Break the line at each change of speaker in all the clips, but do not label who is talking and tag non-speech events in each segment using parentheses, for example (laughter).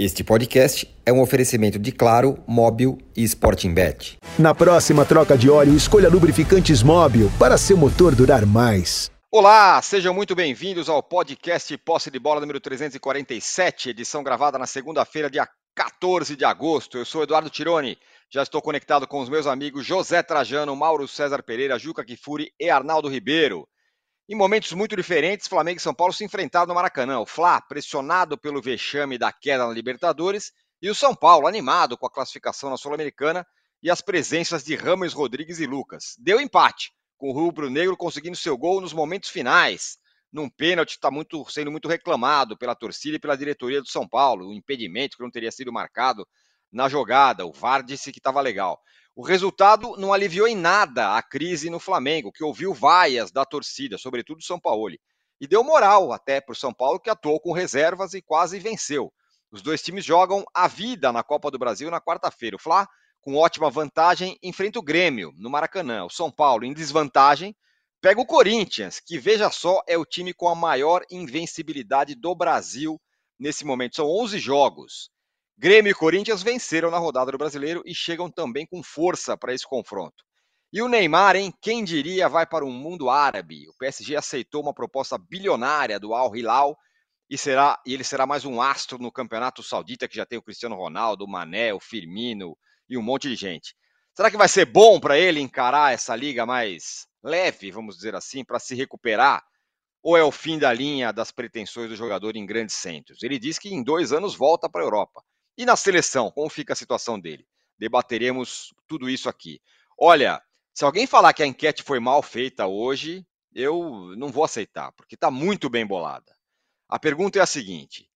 Este podcast é um oferecimento de Claro, Móbil e Sporting Bet.
Na próxima troca de óleo, escolha lubrificantes Móbil para seu motor durar mais.
Olá, sejam muito bem-vindos ao podcast Posse de Bola número 347, edição gravada na segunda-feira, dia 14 de agosto. Eu sou Eduardo Tironi, já estou conectado com os meus amigos José Trajano, Mauro César Pereira, Juca Kifuri e Arnaldo Ribeiro. Em momentos muito diferentes, Flamengo e São Paulo se enfrentaram no Maracanã. O Fla, pressionado pelo vexame da queda na Libertadores, e o São Paulo, animado com a classificação na Sul-Americana e as presenças de Ramos, Rodrigues e Lucas. Deu empate, com o rubro-negro conseguindo seu gol nos momentos finais, num pênalti que está muito, sendo muito reclamado pela torcida e pela diretoria do São Paulo, o impedimento que não teria sido marcado na jogada. O VAR disse que estava legal. O resultado não aliviou em nada a crise no Flamengo, que ouviu vaias da torcida, sobretudo São Paulo, e deu moral até para o São Paulo, que atuou com reservas e quase venceu. Os dois times jogam a vida na Copa do Brasil na quarta-feira. O Fla, com ótima vantagem, enfrenta o Grêmio no Maracanã. O São Paulo, em desvantagem, pega o Corinthians, que veja só, é o time com a maior invencibilidade do Brasil nesse momento. São 11 jogos. Grêmio e Corinthians venceram na rodada do Brasileiro e chegam também com força para esse confronto. E o Neymar, hein? Quem diria, vai para o mundo árabe. O PSG aceitou uma proposta bilionária do Al Hilal e será e ele será mais um astro no Campeonato Saudita que já tem o Cristiano Ronaldo, o Mané, o Firmino e um monte de gente. Será que vai ser bom para ele encarar essa liga mais leve, vamos dizer assim, para se recuperar? Ou é o fim da linha das pretensões do jogador em grandes centros? Ele diz que em dois anos volta para a Europa. E na seleção, como fica a situação dele? Debateremos tudo isso aqui. Olha, se alguém falar que a enquete foi mal feita hoje, eu não vou aceitar, porque está muito bem bolada. A pergunta é a seguinte: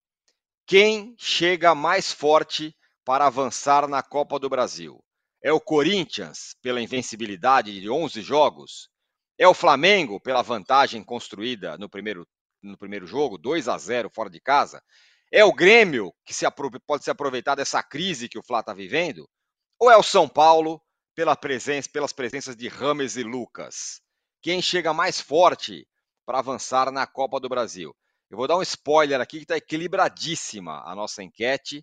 quem chega mais forte para avançar na Copa do Brasil? É o Corinthians, pela invencibilidade de 11 jogos? É o Flamengo, pela vantagem construída no primeiro, no primeiro jogo, 2 a 0 fora de casa? É o Grêmio que se pode se aproveitar dessa crise que o Flá está vivendo? Ou é o São Paulo pela presença, pelas presenças de Rames e Lucas? Quem chega mais forte para avançar na Copa do Brasil? Eu vou dar um spoiler aqui que está equilibradíssima a nossa enquete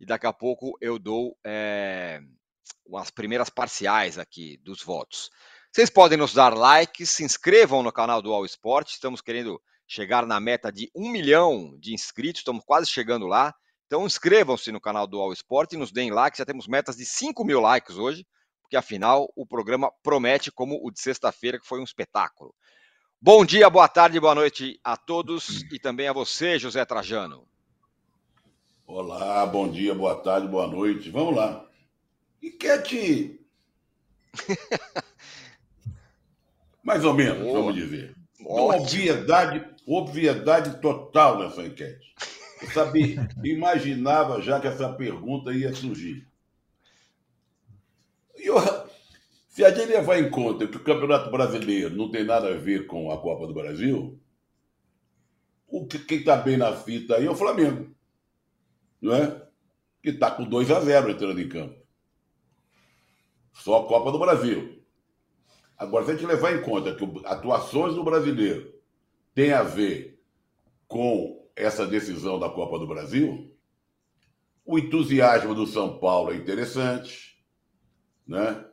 e daqui a pouco eu dou é, as primeiras parciais aqui dos votos. Vocês podem nos dar likes, se inscrevam no canal do All Sport, estamos querendo chegar na meta de um milhão de inscritos, estamos quase chegando lá. Então inscrevam-se no canal do All Sport e nos deem likes, já temos metas de 5 mil likes hoje, porque afinal o programa promete como o de sexta-feira, que foi um espetáculo. Bom dia, boa tarde, boa noite a todos e também a você, José Trajano.
Olá, bom dia, boa tarde, boa noite. Vamos lá. Enquete. (laughs) Mais ou menos, Boa. vamos dizer. Uma obviedade, obviedade total nessa enquete. Eu sabia, imaginava já que essa pergunta ia surgir. E eu, se a gente levar em conta que o Campeonato Brasileiro não tem nada a ver com a Copa do Brasil, o que, quem está bem na fita aí é o Flamengo. Não é? Que está com 2 a 0 entrando em campo. Só a Copa do Brasil. Agora, se a gente levar em conta que atuações do brasileiro têm a ver com essa decisão da Copa do Brasil, o entusiasmo do São Paulo é interessante, né?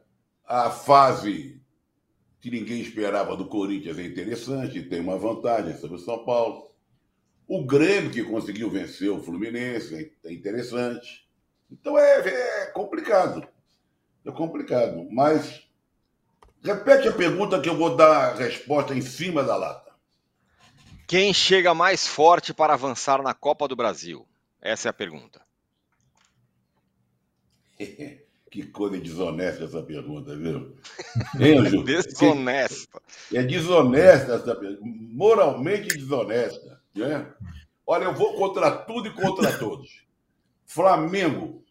A fase que ninguém esperava do Corinthians é interessante, tem uma vantagem sobre o São Paulo. O Grêmio, que conseguiu vencer o Fluminense, é interessante. Então é, é complicado. É complicado. Mas Repete a pergunta que eu vou dar a resposta em cima da lata.
Quem chega mais forte para avançar na Copa do Brasil? Essa é a pergunta. (laughs)
que coisa desonesta essa pergunta, viu? (laughs) Hein,
desonesta.
É desonesta essa pergunta. Moralmente desonesta. Né? Olha, eu vou contra tudo e contra (laughs) todos. Flamengo.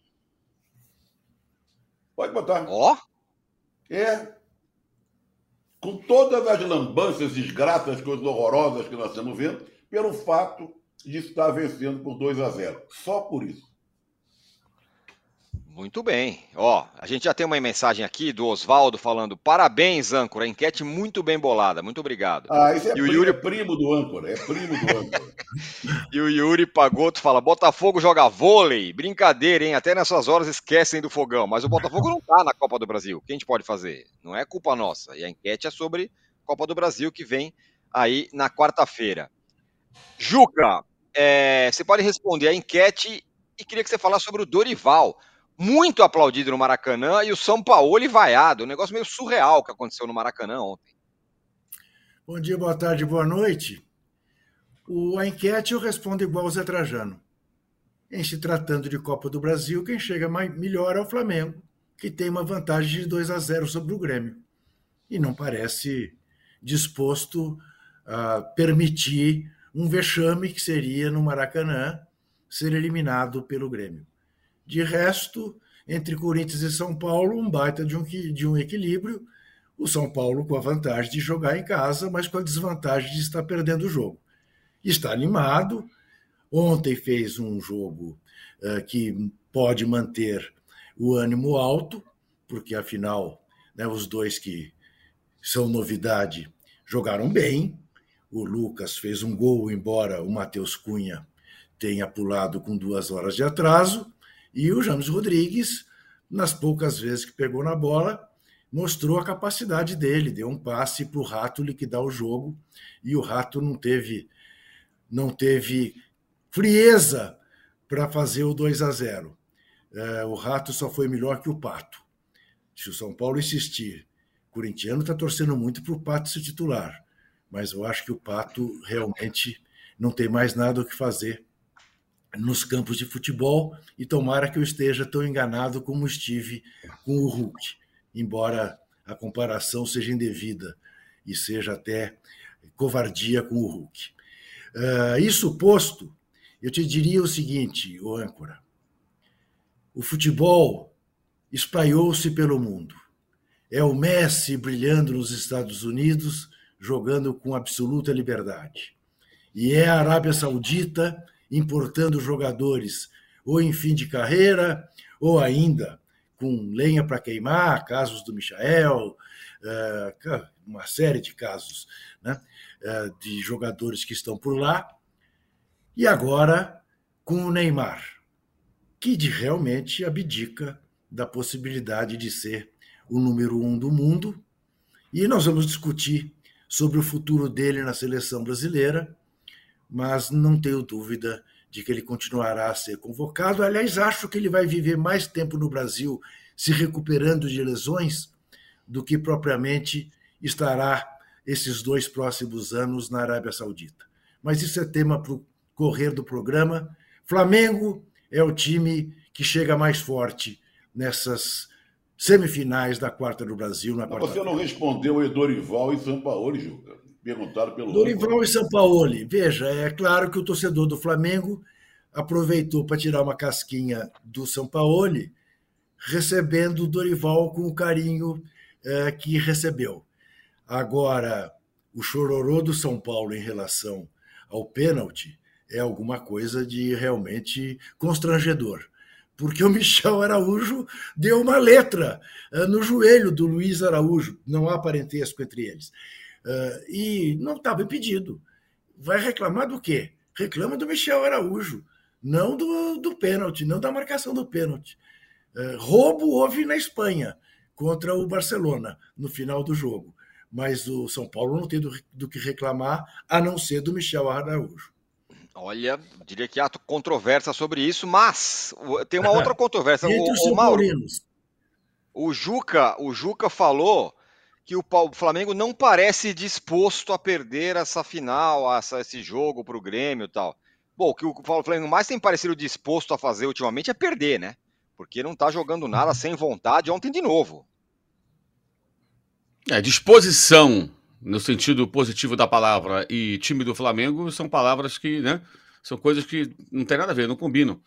Pode botar.
Ó. Oh?
É com todas as lambanças, desgraças, coisas horrorosas que nós estamos vendo, pelo fato de estar vencendo por 2 a 0. Só por isso.
Muito bem. Ó, a gente já tem uma mensagem aqui do Oswaldo falando: parabéns, âncora. Enquete muito bem bolada. Muito obrigado.
Ah, isso é, e o Yuri... é primo do âncora. É primo do âncora. (laughs)
e o Yuri Pagoto fala: Botafogo joga vôlei. Brincadeira, hein? Até nessas horas esquecem do fogão. Mas o Botafogo não tá na Copa do Brasil. O que a gente pode fazer? Não é culpa nossa. E a enquete é sobre Copa do Brasil que vem aí na quarta-feira. Juca, é, você pode responder a enquete e queria que você falasse sobre o Dorival muito aplaudido no Maracanã e o São Paulo vaiado. Um negócio meio surreal que aconteceu no Maracanã ontem.
Bom dia, boa tarde, boa noite. O, a enquete eu respondo igual o Zé Trajano. Em se tratando de Copa do Brasil, quem chega mais, melhor é o Flamengo, que tem uma vantagem de 2 a 0 sobre o Grêmio. E não parece disposto a permitir um vexame que seria no Maracanã ser eliminado pelo Grêmio. De resto, entre Corinthians e São Paulo, um baita de um, de um equilíbrio. O São Paulo com a vantagem de jogar em casa, mas com a desvantagem de estar perdendo o jogo. Está animado. Ontem fez um jogo uh, que pode manter o ânimo alto, porque afinal, né, os dois que são novidade jogaram bem. O Lucas fez um gol, embora o Matheus Cunha tenha pulado com duas horas de atraso. E o James Rodrigues, nas poucas vezes que pegou na bola, mostrou a capacidade dele, deu um passe para o Rato liquidar o jogo e o Rato não teve não teve frieza para fazer o 2 a 0. É, o Rato só foi melhor que o Pato. Se o São Paulo insistir, o corintiano está torcendo muito para o Pato ser titular, mas eu acho que o Pato realmente não tem mais nada o que fazer nos campos de futebol e tomara que eu esteja tão enganado como estive com o Hulk, embora a comparação seja indevida e seja até covardia com o Hulk. Uh, isso posto, eu te diria o seguinte, o âncora: o futebol espalhou-se pelo mundo. É o Messi brilhando nos Estados Unidos, jogando com absoluta liberdade. E é a Arábia Saudita importando jogadores ou em fim de carreira, ou ainda com lenha para queimar, casos do Michael, eh, uma série de casos né, eh, de jogadores que estão por lá. E agora com o Neymar, que realmente abdica da possibilidade de ser o número um do mundo. E nós vamos discutir sobre o futuro dele na seleção brasileira mas não tenho dúvida de que ele continuará a ser convocado. Aliás, acho que ele vai viver mais tempo no Brasil se recuperando de lesões do que propriamente estará esses dois próximos anos na Arábia Saudita. Mas isso é tema para o correr do programa. Flamengo é o time que chega mais forte nessas semifinais da quarta do Brasil. Na
Você não respondeu o Dorival e São Paulo. Perguntaram pelo.
Dorival e Sampaoli. Veja, é claro que o torcedor do Flamengo aproveitou para tirar uma casquinha do Sampaoli, recebendo o Dorival com o carinho é, que recebeu. Agora, o chororô do São Paulo em relação ao pênalti é alguma coisa de realmente constrangedor. Porque o (laughs) Michel Araújo deu uma letra é, no joelho do Luiz Araújo, não há parentesco entre eles. Uh, e não estava impedido. Vai reclamar do quê? Reclama do Michel Araújo, não do, do pênalti, não da marcação do pênalti. Uh, roubo houve na Espanha contra o Barcelona no final do jogo, mas o São Paulo não tem do, do que reclamar a não ser do Michel Araújo.
Olha, diria que há controvérsia sobre isso, mas tem uma outra (laughs) controvérsia.
Entre o, os o Mauro,
o Juca, o Juca falou que o Flamengo não parece disposto a perder essa final, essa, esse jogo para o Grêmio e tal. Bom, o que o Flamengo mais tem parecido disposto a fazer ultimamente é perder, né? Porque não está jogando nada sem vontade ontem de novo.
É, disposição, no sentido positivo da palavra, e time do Flamengo são palavras que, né? São coisas que não tem nada a ver, não combinam.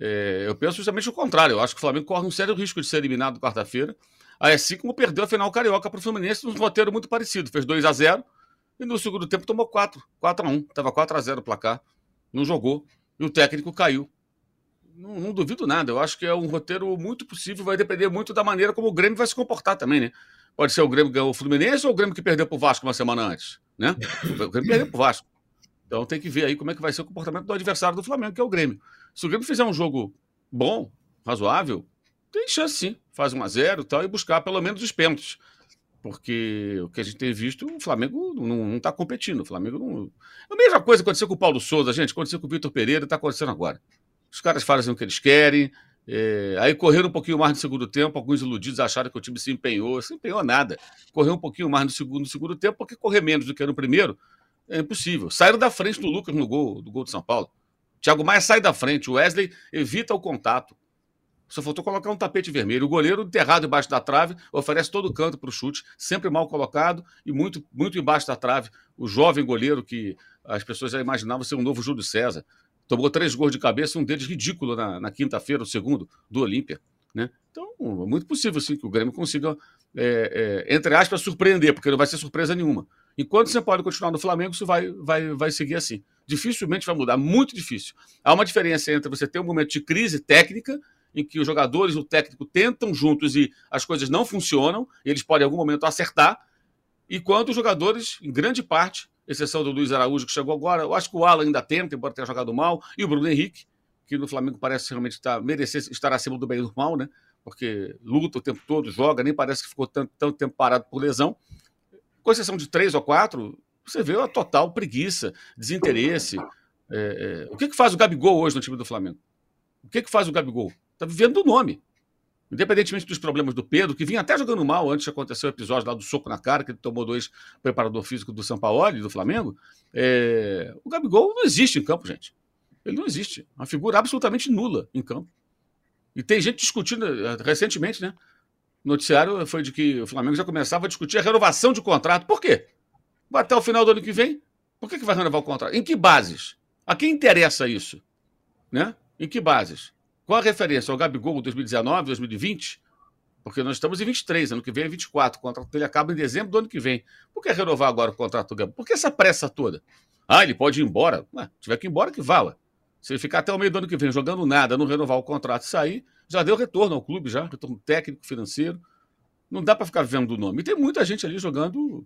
É, eu penso justamente o contrário. Eu acho que o Flamengo corre um sério risco de ser eliminado quarta-feira assim como perdeu a final carioca para o Fluminense num roteiro muito parecido. Fez 2 a 0 e no segundo tempo tomou 4, 4 a 1. Estava 4 a 0 o placar, não jogou e o técnico caiu. Não, não, duvido nada. Eu acho que é um roteiro muito possível, vai depender muito da maneira como o Grêmio vai se comportar também, né? Pode ser o Grêmio que ganhou o Fluminense ou o Grêmio que perdeu para o Vasco uma semana antes, né? O Grêmio perdeu para o Vasco. Então tem que ver aí como é que vai ser o comportamento do adversário do Flamengo, que é o Grêmio. Se o Grêmio fizer um jogo bom, razoável, tem chance sim, faz 1 a 0 e tal, e buscar pelo menos os pênaltis. Porque o que a gente tem visto, o Flamengo não está competindo. O Flamengo não. É a mesma coisa aconteceu com o Paulo Souza, gente, aconteceu com o Vitor Pereira, está acontecendo agora. Os caras fazem o que eles querem. É... aí correram um pouquinho mais no segundo tempo, alguns iludidos acharam que o time se empenhou. Se empenhou nada. Correu um pouquinho mais no segundo, no segundo tempo, porque correr menos do que no primeiro é impossível. Saíram da frente do Lucas no gol, do gol de São Paulo. Thiago Maia sai da frente, o Wesley evita o contato. Só faltou colocar um tapete vermelho. O goleiro enterrado embaixo da trave oferece todo o canto para o chute, sempre mal colocado e muito, muito embaixo da trave. O jovem goleiro que as pessoas já imaginavam ser um novo Júlio César. Tomou três gols de cabeça, um deles ridículo na, na quinta-feira, o segundo, do Olímpia. Né? Então, é muito possível sim, que o Grêmio consiga, é, é, entre aspas, surpreender, porque não vai ser surpresa nenhuma. Enquanto você pode continuar no Flamengo, isso vai, vai, vai seguir assim. Dificilmente vai mudar, muito difícil. Há uma diferença entre você ter um momento de crise técnica em que os jogadores e o técnico tentam juntos e as coisas não funcionam, eles podem em algum momento acertar, e quando os jogadores, em grande parte, exceção do Luiz Araújo, que chegou agora, eu acho que o Alan ainda tenta, embora tenha jogado mal, e o Bruno Henrique, que no Flamengo parece realmente estar, merecer estar acima do bem e do mal, né? porque luta o tempo todo, joga, nem parece que ficou tanto, tanto tempo parado por lesão. Com exceção de três ou quatro, você vê a total preguiça, desinteresse. É, é... O que, que faz o Gabigol hoje no time do Flamengo? O que, que faz o Gabigol? Está vivendo do nome. Independentemente dos problemas do Pedro, que vinha até jogando mal antes de acontecer o episódio lá do soco na cara, que ele tomou dois preparador físico do e do Flamengo, é... o Gabigol não existe em campo, gente. Ele não existe. Uma figura absolutamente nula em campo. E tem gente discutindo eh, recentemente, né? O noticiário foi de que o Flamengo já começava a discutir a renovação de contrato. Por quê? Até o final do ano que vem. Por que, que vai renovar o contrato? Em que bases? A quem interessa isso? Né? Em que bases? Qual a referência? Ao Gabigol 2019, 2020? Porque nós estamos em 23, ano que vem é 24. O contrato dele acaba em dezembro do ano que vem. Por que renovar agora o contrato do Gabigol? Por que essa pressa toda? Ah, ele pode ir embora. Ué, tiver que ir embora, que vala. Se ele ficar até o meio do ano que vem jogando nada, não renovar o contrato e sair, já deu retorno ao clube, já, retorno técnico, financeiro. Não dá para ficar vivendo do nome. E tem muita gente ali jogando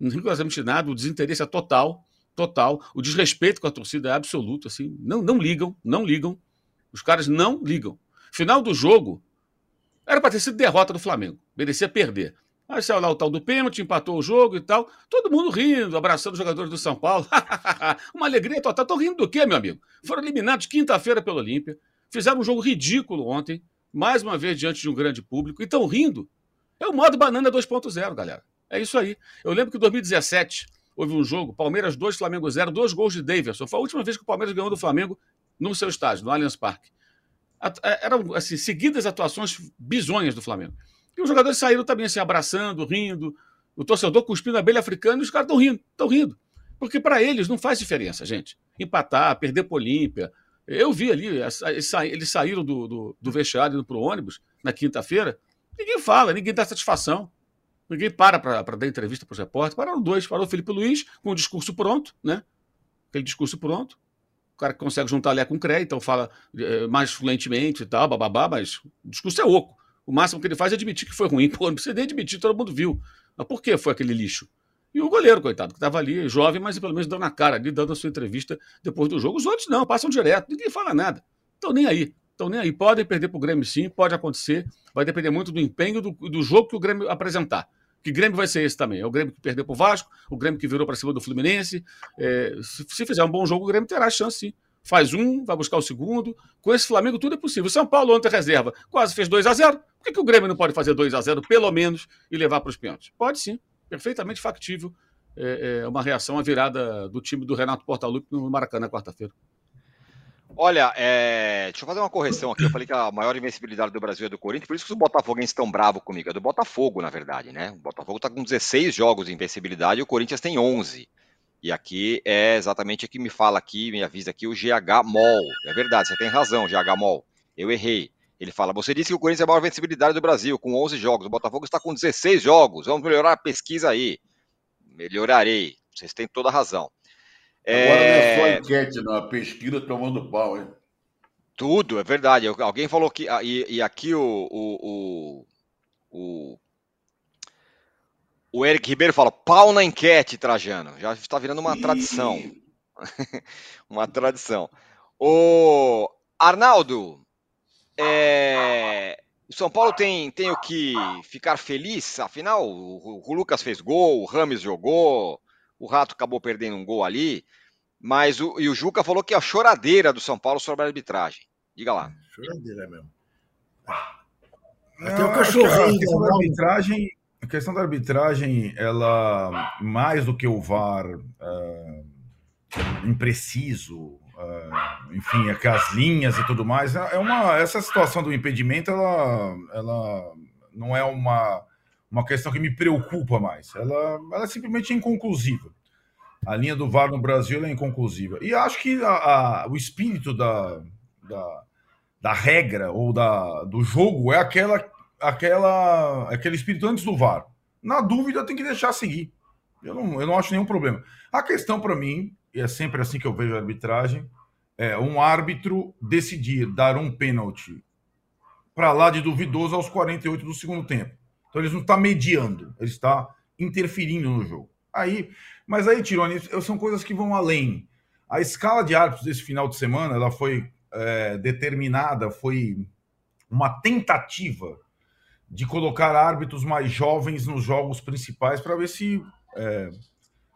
rigorosamente nada, o desinteresse é total, total. O desrespeito com a torcida é absoluto, assim. Não, não ligam, não ligam. Os caras não ligam. Final do jogo, era para ter sido derrota do Flamengo. Merecia perder. Aí saiu lá o tal do pênalti, empatou o jogo e tal. Todo mundo rindo, abraçando os jogadores do São Paulo. (laughs) Uma alegria total. Tô rindo do quê, meu amigo? Foram eliminados quinta-feira pelo Olímpia. Fizeram um jogo ridículo ontem. Mais uma vez diante de um grande público. E estão rindo. É o modo banana 2.0, galera. É isso aí. Eu lembro que em 2017 houve um jogo, Palmeiras 2, Flamengo 0, dois gols de Davidson. Foi a última vez que o Palmeiras ganhou do Flamengo no seu estádio, no Allianz Parque. É, eram assim, seguidas atuações bizonhas do Flamengo. E os jogadores saíram também assim, abraçando, rindo, o torcedor cuspindo a abelha africana e os caras estão rindo, estão rindo. Porque para eles não faz diferença, gente. Empatar, perder para Olímpia. Eu vi ali, eles saíram do, do, do vestiário para o ônibus na quinta-feira. Ninguém fala, ninguém dá satisfação. Ninguém para para dar entrevista para os repórteres. Pararam dois. Parou o Felipe Luiz com o discurso pronto, né? Aquele discurso pronto. Cara consegue juntar Lé com CRE, então fala é, mais fluentemente e tal, bababá, mas o discurso é oco. O máximo que ele faz é admitir que foi ruim. (laughs) Pô, não precisa nem admitir, todo mundo viu. Mas por que foi aquele lixo? E o goleiro, coitado, que estava ali, jovem, mas pelo menos dando a cara ali, dando a sua entrevista depois do jogo. Os outros não, passam direto, ninguém fala nada. Estão nem aí. Estão nem aí. Podem perder para o Grêmio sim, pode acontecer. Vai depender muito do empenho do, do jogo que o Grêmio apresentar. Que Grêmio vai ser esse também? É o Grêmio que perdeu para o Vasco, o Grêmio que virou para cima do Fluminense. É, se, se, fizer um bom jogo, o Grêmio terá chance sim faz um, vai buscar o segundo. Com esse Flamengo tudo é possível. São Paulo ontem reserva, quase fez 2 a 0 Por que, que o Grêmio não pode fazer 2 a 0 pelo menos, e levar para os pênaltis? Pode sim, perfeitamente factível. É, é, uma reação à virada do time do Renato Portaluppi no Maracanã quarta-feira.
Olha, é... deixa eu fazer uma correção aqui. Eu falei que a maior invencibilidade do Brasil é do Corinthians, por isso que os botafoguenses estão bravos comigo. É do Botafogo, na verdade, né? O Botafogo está com 16 jogos de invencibilidade e o Corinthians tem 11. E aqui é exatamente o que me fala aqui, me avisa aqui o GH Mol. É verdade, você tem razão, GH Mol. Eu errei. Ele fala: Você disse que o Corinthians é a maior vencibilidade do Brasil, com 11 jogos. O Botafogo está com 16 jogos. Vamos melhorar a pesquisa aí. Melhorarei. Vocês têm toda a razão.
Agora é... não é só enquete, não. A pesquisa tomando pau, hein?
Tudo, é verdade. Alguém falou que. Ah, e, e aqui o, o, o, o, Eric Ribeiro fala: pau na enquete, Trajano. Já está virando uma tradição. (laughs) uma tradição. O Arnaldo, é, o São Paulo tem, tem o que ficar feliz, afinal, o, o Lucas fez gol, o Rames jogou, o Rato acabou perdendo um gol ali, mas o, e o Juca falou que é a choradeira do São Paulo sobre a arbitragem. Diga lá. Choradeira mesmo.
Até o cachorrinho. A questão da arbitragem, a questão da arbitragem, ela mais do que o VAR uh, impreciso, uh, enfim, é que as linhas e tudo mais, é uma essa situação do impedimento, ela, ela não é uma uma questão que me preocupa mais. Ela, ela é simplesmente inconclusiva. A linha do VAR no Brasil é inconclusiva. E acho que a, a, o espírito da, da, da, regra ou da, do jogo é aquela, aquela, aquele espírito antes do VAR. Na dúvida, tem que deixar seguir. Eu não, eu não acho nenhum problema. A questão para mim, e é sempre assim que eu vejo a arbitragem, é um árbitro decidir dar um pênalti para lá de duvidoso aos 48 do segundo tempo. Então ele não está mediando, ele está interferindo no jogo. Aí, mas aí, Tironi, são coisas que vão além. A escala de árbitros desse final de semana, ela foi é, determinada, foi uma tentativa de colocar árbitros mais jovens nos jogos principais para ver se é,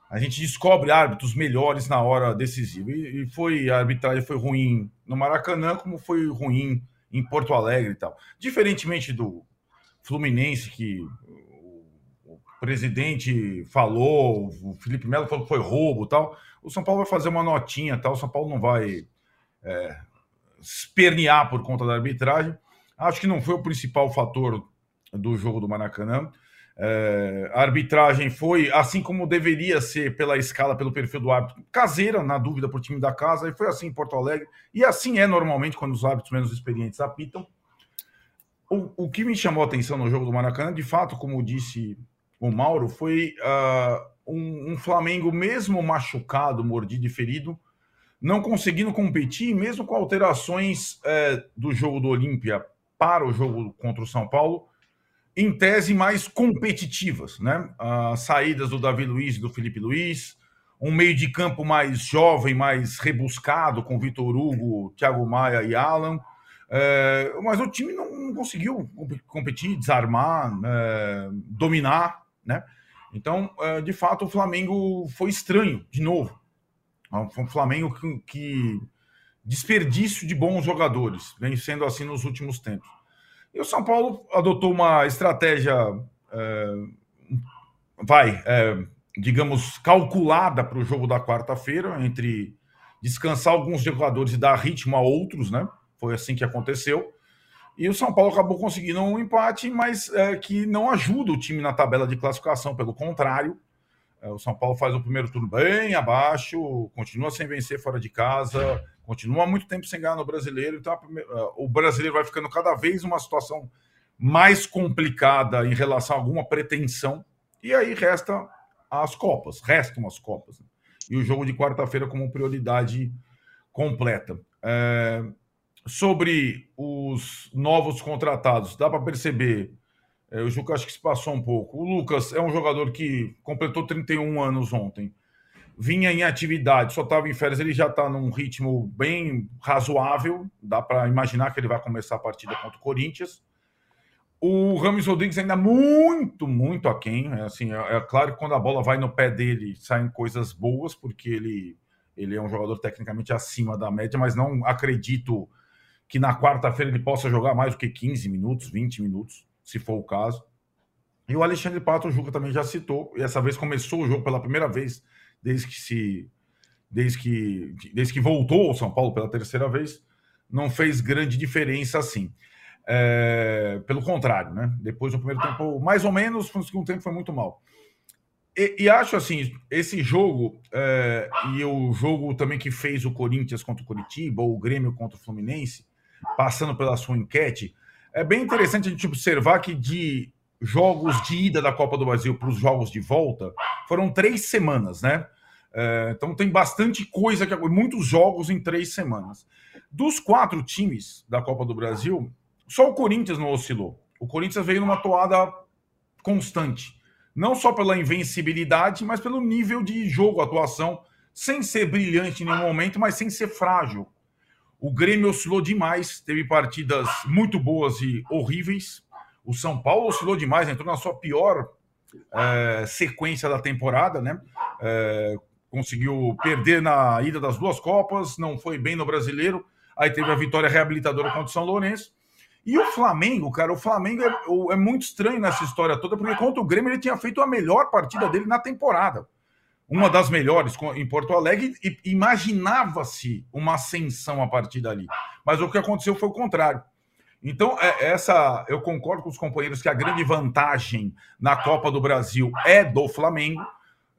a gente descobre árbitros melhores na hora decisiva. E, e, foi a arbitragem foi ruim no Maracanã, como foi ruim em Porto Alegre e tal. Diferentemente do Fluminense, que o presidente falou, o Felipe Melo falou que foi roubo tal. O São Paulo vai fazer uma notinha tal. O São Paulo não vai é, espernear por conta da arbitragem. Acho que não foi o principal fator do jogo do Maracanã. É, a arbitragem foi, assim como deveria ser pela escala, pelo perfil do árbitro, caseira, na dúvida, para o time da casa, e foi assim em Porto Alegre, e assim é normalmente quando os árbitros menos experientes apitam. O, o que me chamou a atenção no jogo do Maracanã, de fato, como disse o Mauro, foi uh, um, um, Flamengo, mesmo machucado, mordido e ferido, não conseguindo competir, mesmo com alterações uh, do jogo do Olímpia para o jogo contra o São Paulo, em tese mais competitivas, né? Uh, saídas do Davi Luiz e do Felipe Luiz, um meio de campo mais jovem, mais rebuscado, com Vitor Hugo, Thiago Maia e Alan é, mas o time não, não conseguiu competir, desarmar, é, dominar, né? Então, é, de fato, o Flamengo foi estranho, de novo. Foi um Flamengo que, que desperdício de bons jogadores, vem sendo assim nos últimos tempos. E o São Paulo adotou uma estratégia, é, vai, é, digamos, calculada para o jogo da quarta-feira, entre descansar alguns jogadores e dar ritmo a outros, né? Foi assim que aconteceu. E o São Paulo acabou conseguindo um empate, mas é, que não ajuda o time na tabela de classificação. Pelo contrário, é, o São Paulo faz o primeiro turno bem abaixo, continua sem vencer fora de casa, continua muito tempo sem ganhar no brasileiro. Então, primeira, é, o brasileiro vai ficando cada vez uma situação mais complicada em relação a alguma pretensão. E aí resta as Copas, restam as Copas. Né? E o jogo de quarta-feira como prioridade completa. É, sobre os novos contratados, dá para perceber. É, o Juca acho que se passou um pouco. O Lucas é um jogador que completou 31 anos ontem. Vinha em atividade, só estava em férias, ele já está num ritmo bem razoável. Dá para imaginar que ele vai começar a partida contra o Corinthians. O Ramos Rodrigues ainda muito, muito aquém. É, assim, é, é claro que quando a bola vai no pé dele, saem coisas boas, porque ele, ele é um jogador tecnicamente acima da média, mas não acredito que na quarta-feira ele possa jogar mais do que 15 minutos, 20 minutos, se for o caso. E o Alexandre Pato, o Juca também já citou, e essa vez começou o jogo pela primeira vez desde que se desde que desde que voltou ao São Paulo pela terceira vez, não fez grande diferença assim. É, pelo contrário, né? Depois do primeiro tempo, mais ou menos, no segundo tempo foi muito mal. E, e acho assim, esse jogo é, e o jogo também que fez o Corinthians contra o Curitiba, ou o Grêmio contra o Fluminense, passando pela sua enquete, é bem interessante a gente observar que de jogos de ida da Copa do Brasil para os jogos de volta foram três semanas, né? É, então tem bastante coisa, que muitos jogos em três semanas. Dos quatro times da Copa do Brasil, só o Corinthians não oscilou. O Corinthians veio numa toada constante. Não só pela invencibilidade, mas pelo nível de jogo, atuação, sem ser brilhante em nenhum momento, mas sem ser frágil. O Grêmio oscilou demais, teve partidas muito boas e horríveis. O São Paulo oscilou demais, entrou na sua pior é, sequência da temporada, né? É, conseguiu perder na ida das duas Copas, não foi bem no brasileiro, aí teve a vitória reabilitadora contra o São Lourenço. E o Flamengo, cara, o Flamengo é, é, muito estranho nessa história toda, porque contra o Grêmio ele tinha feito a melhor partida dele na temporada. Uma das melhores em Porto Alegre, e imaginava-se uma ascensão a partir dali. Mas o que aconteceu foi o contrário. Então, é, essa eu concordo com os companheiros que a grande vantagem na Copa do Brasil é do Flamengo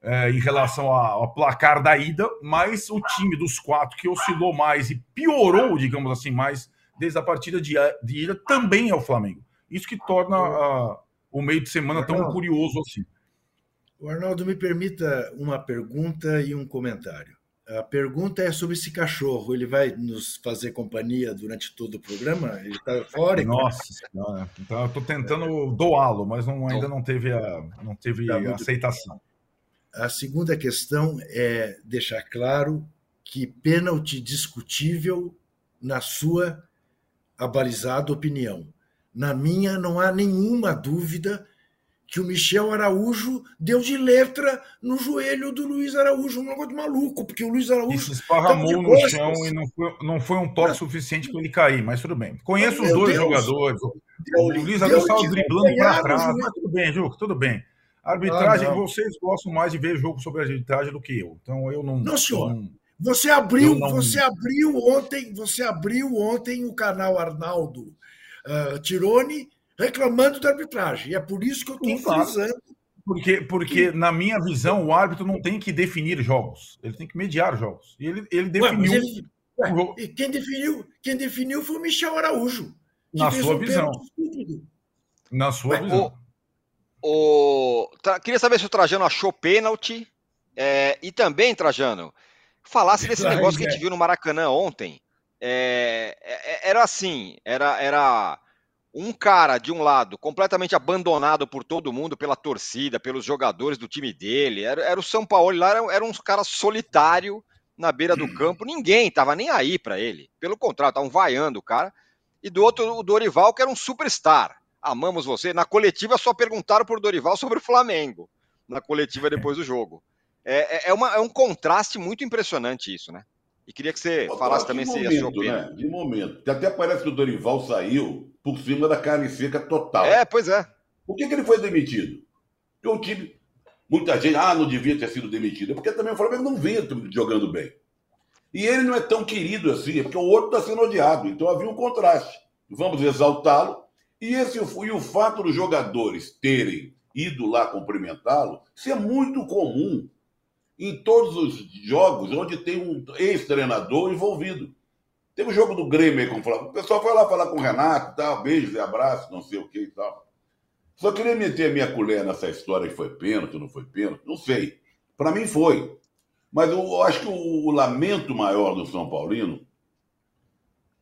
é, em relação ao placar da ida, mas o time dos quatro que oscilou mais e piorou, digamos assim, mais desde a partida de, de ida também é o Flamengo. Isso que torna a, o meio de semana tão curioso assim.
O Arnaldo, me permita uma pergunta e um comentário. A pergunta é sobre esse cachorro. Ele vai nos fazer companhia durante todo o programa? Ele está fora?
Nossa senhora. Então, eu estou tentando doá-lo, mas não, ainda não teve, a, não teve tá aceitação.
A segunda questão é deixar claro que pênalti discutível na sua abalizada opinião. Na minha, não há nenhuma dúvida que o Michel Araújo deu de letra no joelho do Luiz Araújo. Um negócio de maluco, porque o Luiz Araújo. Isso
esparramou no chão e não foi, não foi um toque suficiente para ele cair, mas tudo bem. Conheço os dois Deus. jogadores. o Luiz Araújo estava driblando para trás. Mas tudo bem, Juca, tudo bem. Arbitragem, ah, vocês gostam mais de ver jogo sobre arbitragem do que eu. Então eu não.
Não, senhor. Não, você abriu, não... você abriu ontem, você abriu ontem o canal Arnaldo uh, Tirone reclamando da arbitragem. E é por isso que eu estou frisando.
Porque, porque na minha visão, o árbitro não tem que definir jogos, ele tem que mediar jogos. E ele, ele definiu. Ué, ele,
ué, e quem definiu, quem definiu foi o Michel Araújo.
Na sua visão. Na sua ué, visão.
O, o, queria saber se o Trajano achou pênalti. É, e também, Trajano, falasse desse (laughs) negócio que a gente viu no Maracanã ontem. É, é, era assim, era, era um cara de um lado completamente abandonado por todo mundo, pela torcida, pelos jogadores do time dele. Era, era o São Paulo lá, era, era um cara solitário na beira do campo. Ninguém tava nem aí para ele. Pelo contrário, estavam vaiando o cara. E do outro, o Dorival, que era um superstar amamos você. Na coletiva só perguntaram por Dorival sobre o Flamengo, na coletiva (laughs) depois do jogo. É, é, é, uma, é um contraste muito impressionante isso, né? E queria que você falasse também
momento, se a sua opinião. Né? De momento. Até parece que o Dorival saiu por cima da carne seca total.
É, pois é.
Por que, que ele foi demitido? Porque o time. Muita gente, ah, não devia ter sido demitido. É porque também o Flamengo não vinha jogando bem. E ele não é tão querido assim, é porque o outro está sendo odiado. Então havia um contraste. Vamos exaltá-lo e, esse, e o fato dos jogadores terem ido lá cumprimentá-lo, isso é muito comum em todos os jogos onde tem um ex-treinador envolvido. Teve o jogo do Grêmio aí com o Flamengo. O pessoal foi lá falar com o Renato, tal, beijos e abraços, não sei o que e tal. Só queria meter a minha colher nessa história que foi pênalti, não foi pênalti, não sei. Para mim foi. Mas eu acho que o, o lamento maior do São Paulino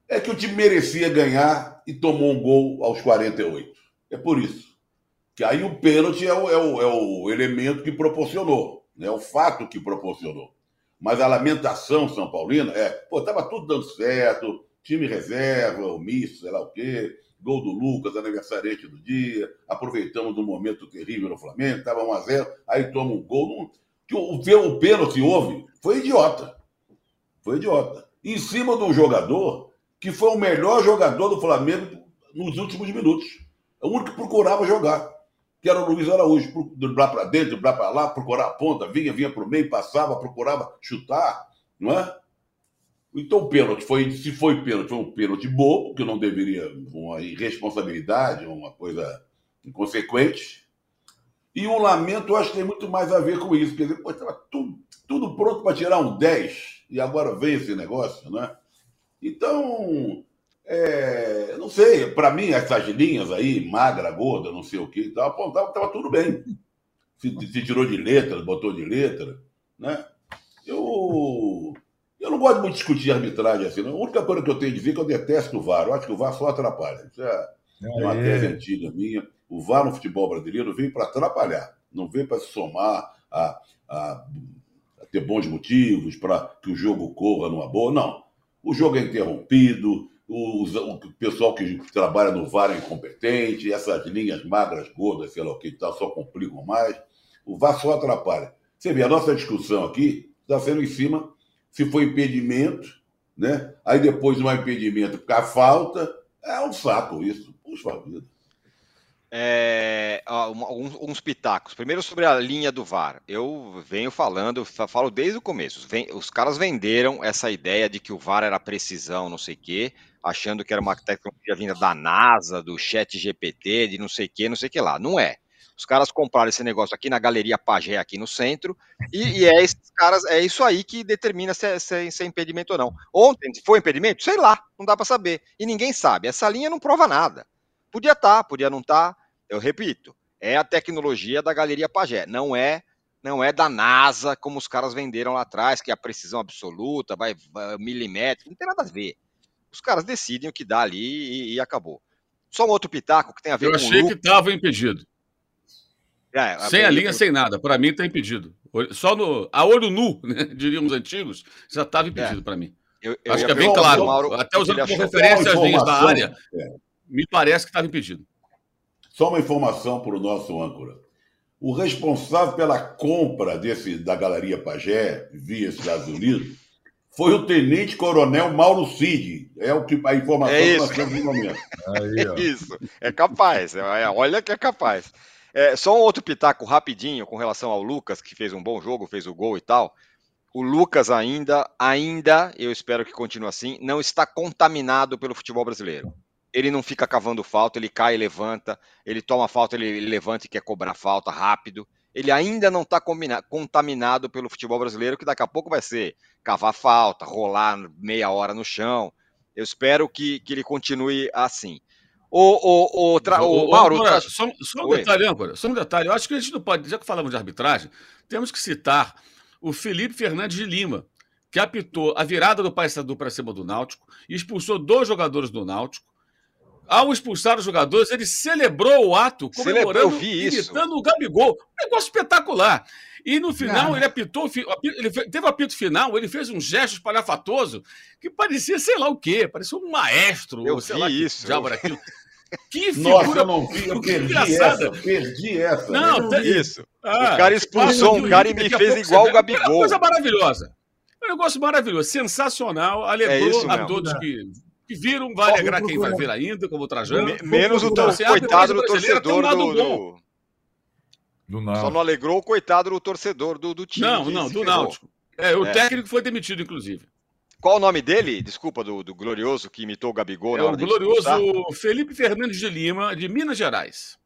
é que o time merecia ganhar e tomou um gol aos 48. É por isso. Que aí o pênalti é o, é o, é o elemento que proporcionou, né? é o fato que proporcionou. Mas a lamentação São Paulina é, pô, tava tudo dando certo, time reserva, o misto, sei lá o quê, gol do Lucas, aniversariante do dia, aproveitamos um momento terrível no Flamengo, tava 1x0, aí toma um gol. que o, o pênalti houve foi idiota. Foi idiota. Em cima de um jogador que foi o melhor jogador do Flamengo nos últimos minutos. É o único que procurava jogar, que era o Luiz Araújo. Driblar para dentro, driblar para lá, procurar a ponta, vinha, vinha para o meio, passava, procurava chutar, não é? Então o pênalti foi, se foi pênalti, foi um pênalti bobo, que não deveria, uma irresponsabilidade, uma coisa inconsequente. E o lamento, eu acho que tem muito mais a ver com isso. Quer dizer, estava tudo, tudo pronto para tirar um 10 e agora vem esse negócio, não é? Então, é, não sei, para mim, essas linhas aí, magra, gorda, não sei o que, estava tudo bem. Se, se, tirou de letra, botou de letra, né? não gosto muito de discutir arbitragem assim. Não. A única coisa que eu tenho de dizer é que eu detesto o VAR. Eu acho que o VAR só atrapalha. Isso é, é uma tese antiga minha. O VAR no futebol brasileiro vem para atrapalhar, não vem para se somar a, a, a ter bons motivos para que o jogo corra numa boa. Não. O jogo é interrompido, o, o, pessoal que trabalha no VAR é incompetente, essas linhas magras, gordas, sei lá o que tal, só complicam mais. O VAR só atrapalha. Você vê, a nossa discussão aqui está sendo em cima se foi impedimento, né? Aí depois não há impedimento porque a falta. É um saco isso. Puxa vida.
É, uns, uns, pitacos. Primeiro sobre a linha do VAR. Eu venho falando, falo desde o começo. Vem, os caras venderam essa ideia de que o VAR era precisão, não sei o quê, achando que era uma tecnologia vinda da NASA, do Chat GPT, de não sei o quê, não sei o que lá. Não é. Os caras compraram esse negócio aqui na Galeria Pagé, aqui no centro, e, e é esses caras, é isso aí que determina se é, se, é, se é impedimento ou não. Ontem, foi impedimento? Sei lá, não dá para saber. E ninguém sabe. Essa linha não prova nada. Podia estar, tá, podia não estar. Tá eu repito, é a tecnologia da Galeria Pagé, não é não é da NASA, como os caras venderam lá atrás, que é a precisão absoluta, vai, vai milimétrico, não tem nada a ver. Os caras decidem o que dá ali e, e acabou. Só um outro pitaco que tem a ver
Eu com. Eu achei que estava impedido. É, sem a linha, sem nada. Para mim está impedido. Só no, a olho nu, (laughs) né, diríamos antigos, já estava impedido é. para mim. Eu, Acho que é bem claro. Mauro, Até usando como referência as linhas da área, me parece que estava impedido.
Só uma informação para o nosso âncora. O responsável pela compra desse da Galeria Pagé, via Estados Unidos, foi o Tenente Coronel Mauro Cid. É o que a informação é
que nós temos no momento. Aí, é (laughs) isso, é capaz. É, olha que é capaz. É, só um outro pitaco rapidinho com relação ao Lucas, que fez um bom jogo, fez o gol e tal. O Lucas ainda, ainda, eu espero que continue assim, não está contaminado pelo futebol brasileiro ele não fica cavando falta, ele cai e levanta, ele toma falta, ele levanta e quer cobrar falta rápido. Ele ainda não está contaminado pelo futebol brasileiro, que daqui a pouco vai ser cavar falta, rolar meia hora no chão. Eu espero que, que ele continue assim. O, o, o, tra... o,
o Mauro. Tra... Só, só, um Oi. detalhe, âncora, só um detalhe. Eu acho que a gente não pode, já que falamos de arbitragem, temos que citar o Felipe Fernandes de Lima, que apitou a virada do Paysandu para cima do Náutico e expulsou dois jogadores do Náutico ao expulsar os jogadores, ele celebrou o ato, comemorando, imitando o Gabigol. Um negócio espetacular. E no final, ele apitou, ele teve o apito final, ele fez um gesto espalhafatoso que parecia sei lá o quê, parecia um maestro,
eu
sei
vi
lá
isso.
que aquilo.
Que figura Nossa, eu não vi, eu perdi engraçada. essa, perdi essa.
Não, tem isso. Ah, o cara expulsou um cara e me fez igual o Gabigol. Uma
coisa maravilhosa. Um negócio maravilhoso, sensacional, alegrou é a todos que que viram, vai alegrar quem vai ver ainda, como o Trajano.
Menos o coitado do torcedor do, do... do Náutico. Só não alegrou o coitado do torcedor do, do time.
Não, não, do Náutico. É, o é. técnico foi demitido, inclusive.
Qual o nome dele? Desculpa, do, do glorioso que imitou o Gabigol
é na hora o glorioso Felipe Fernandes de Lima, de Minas Gerais.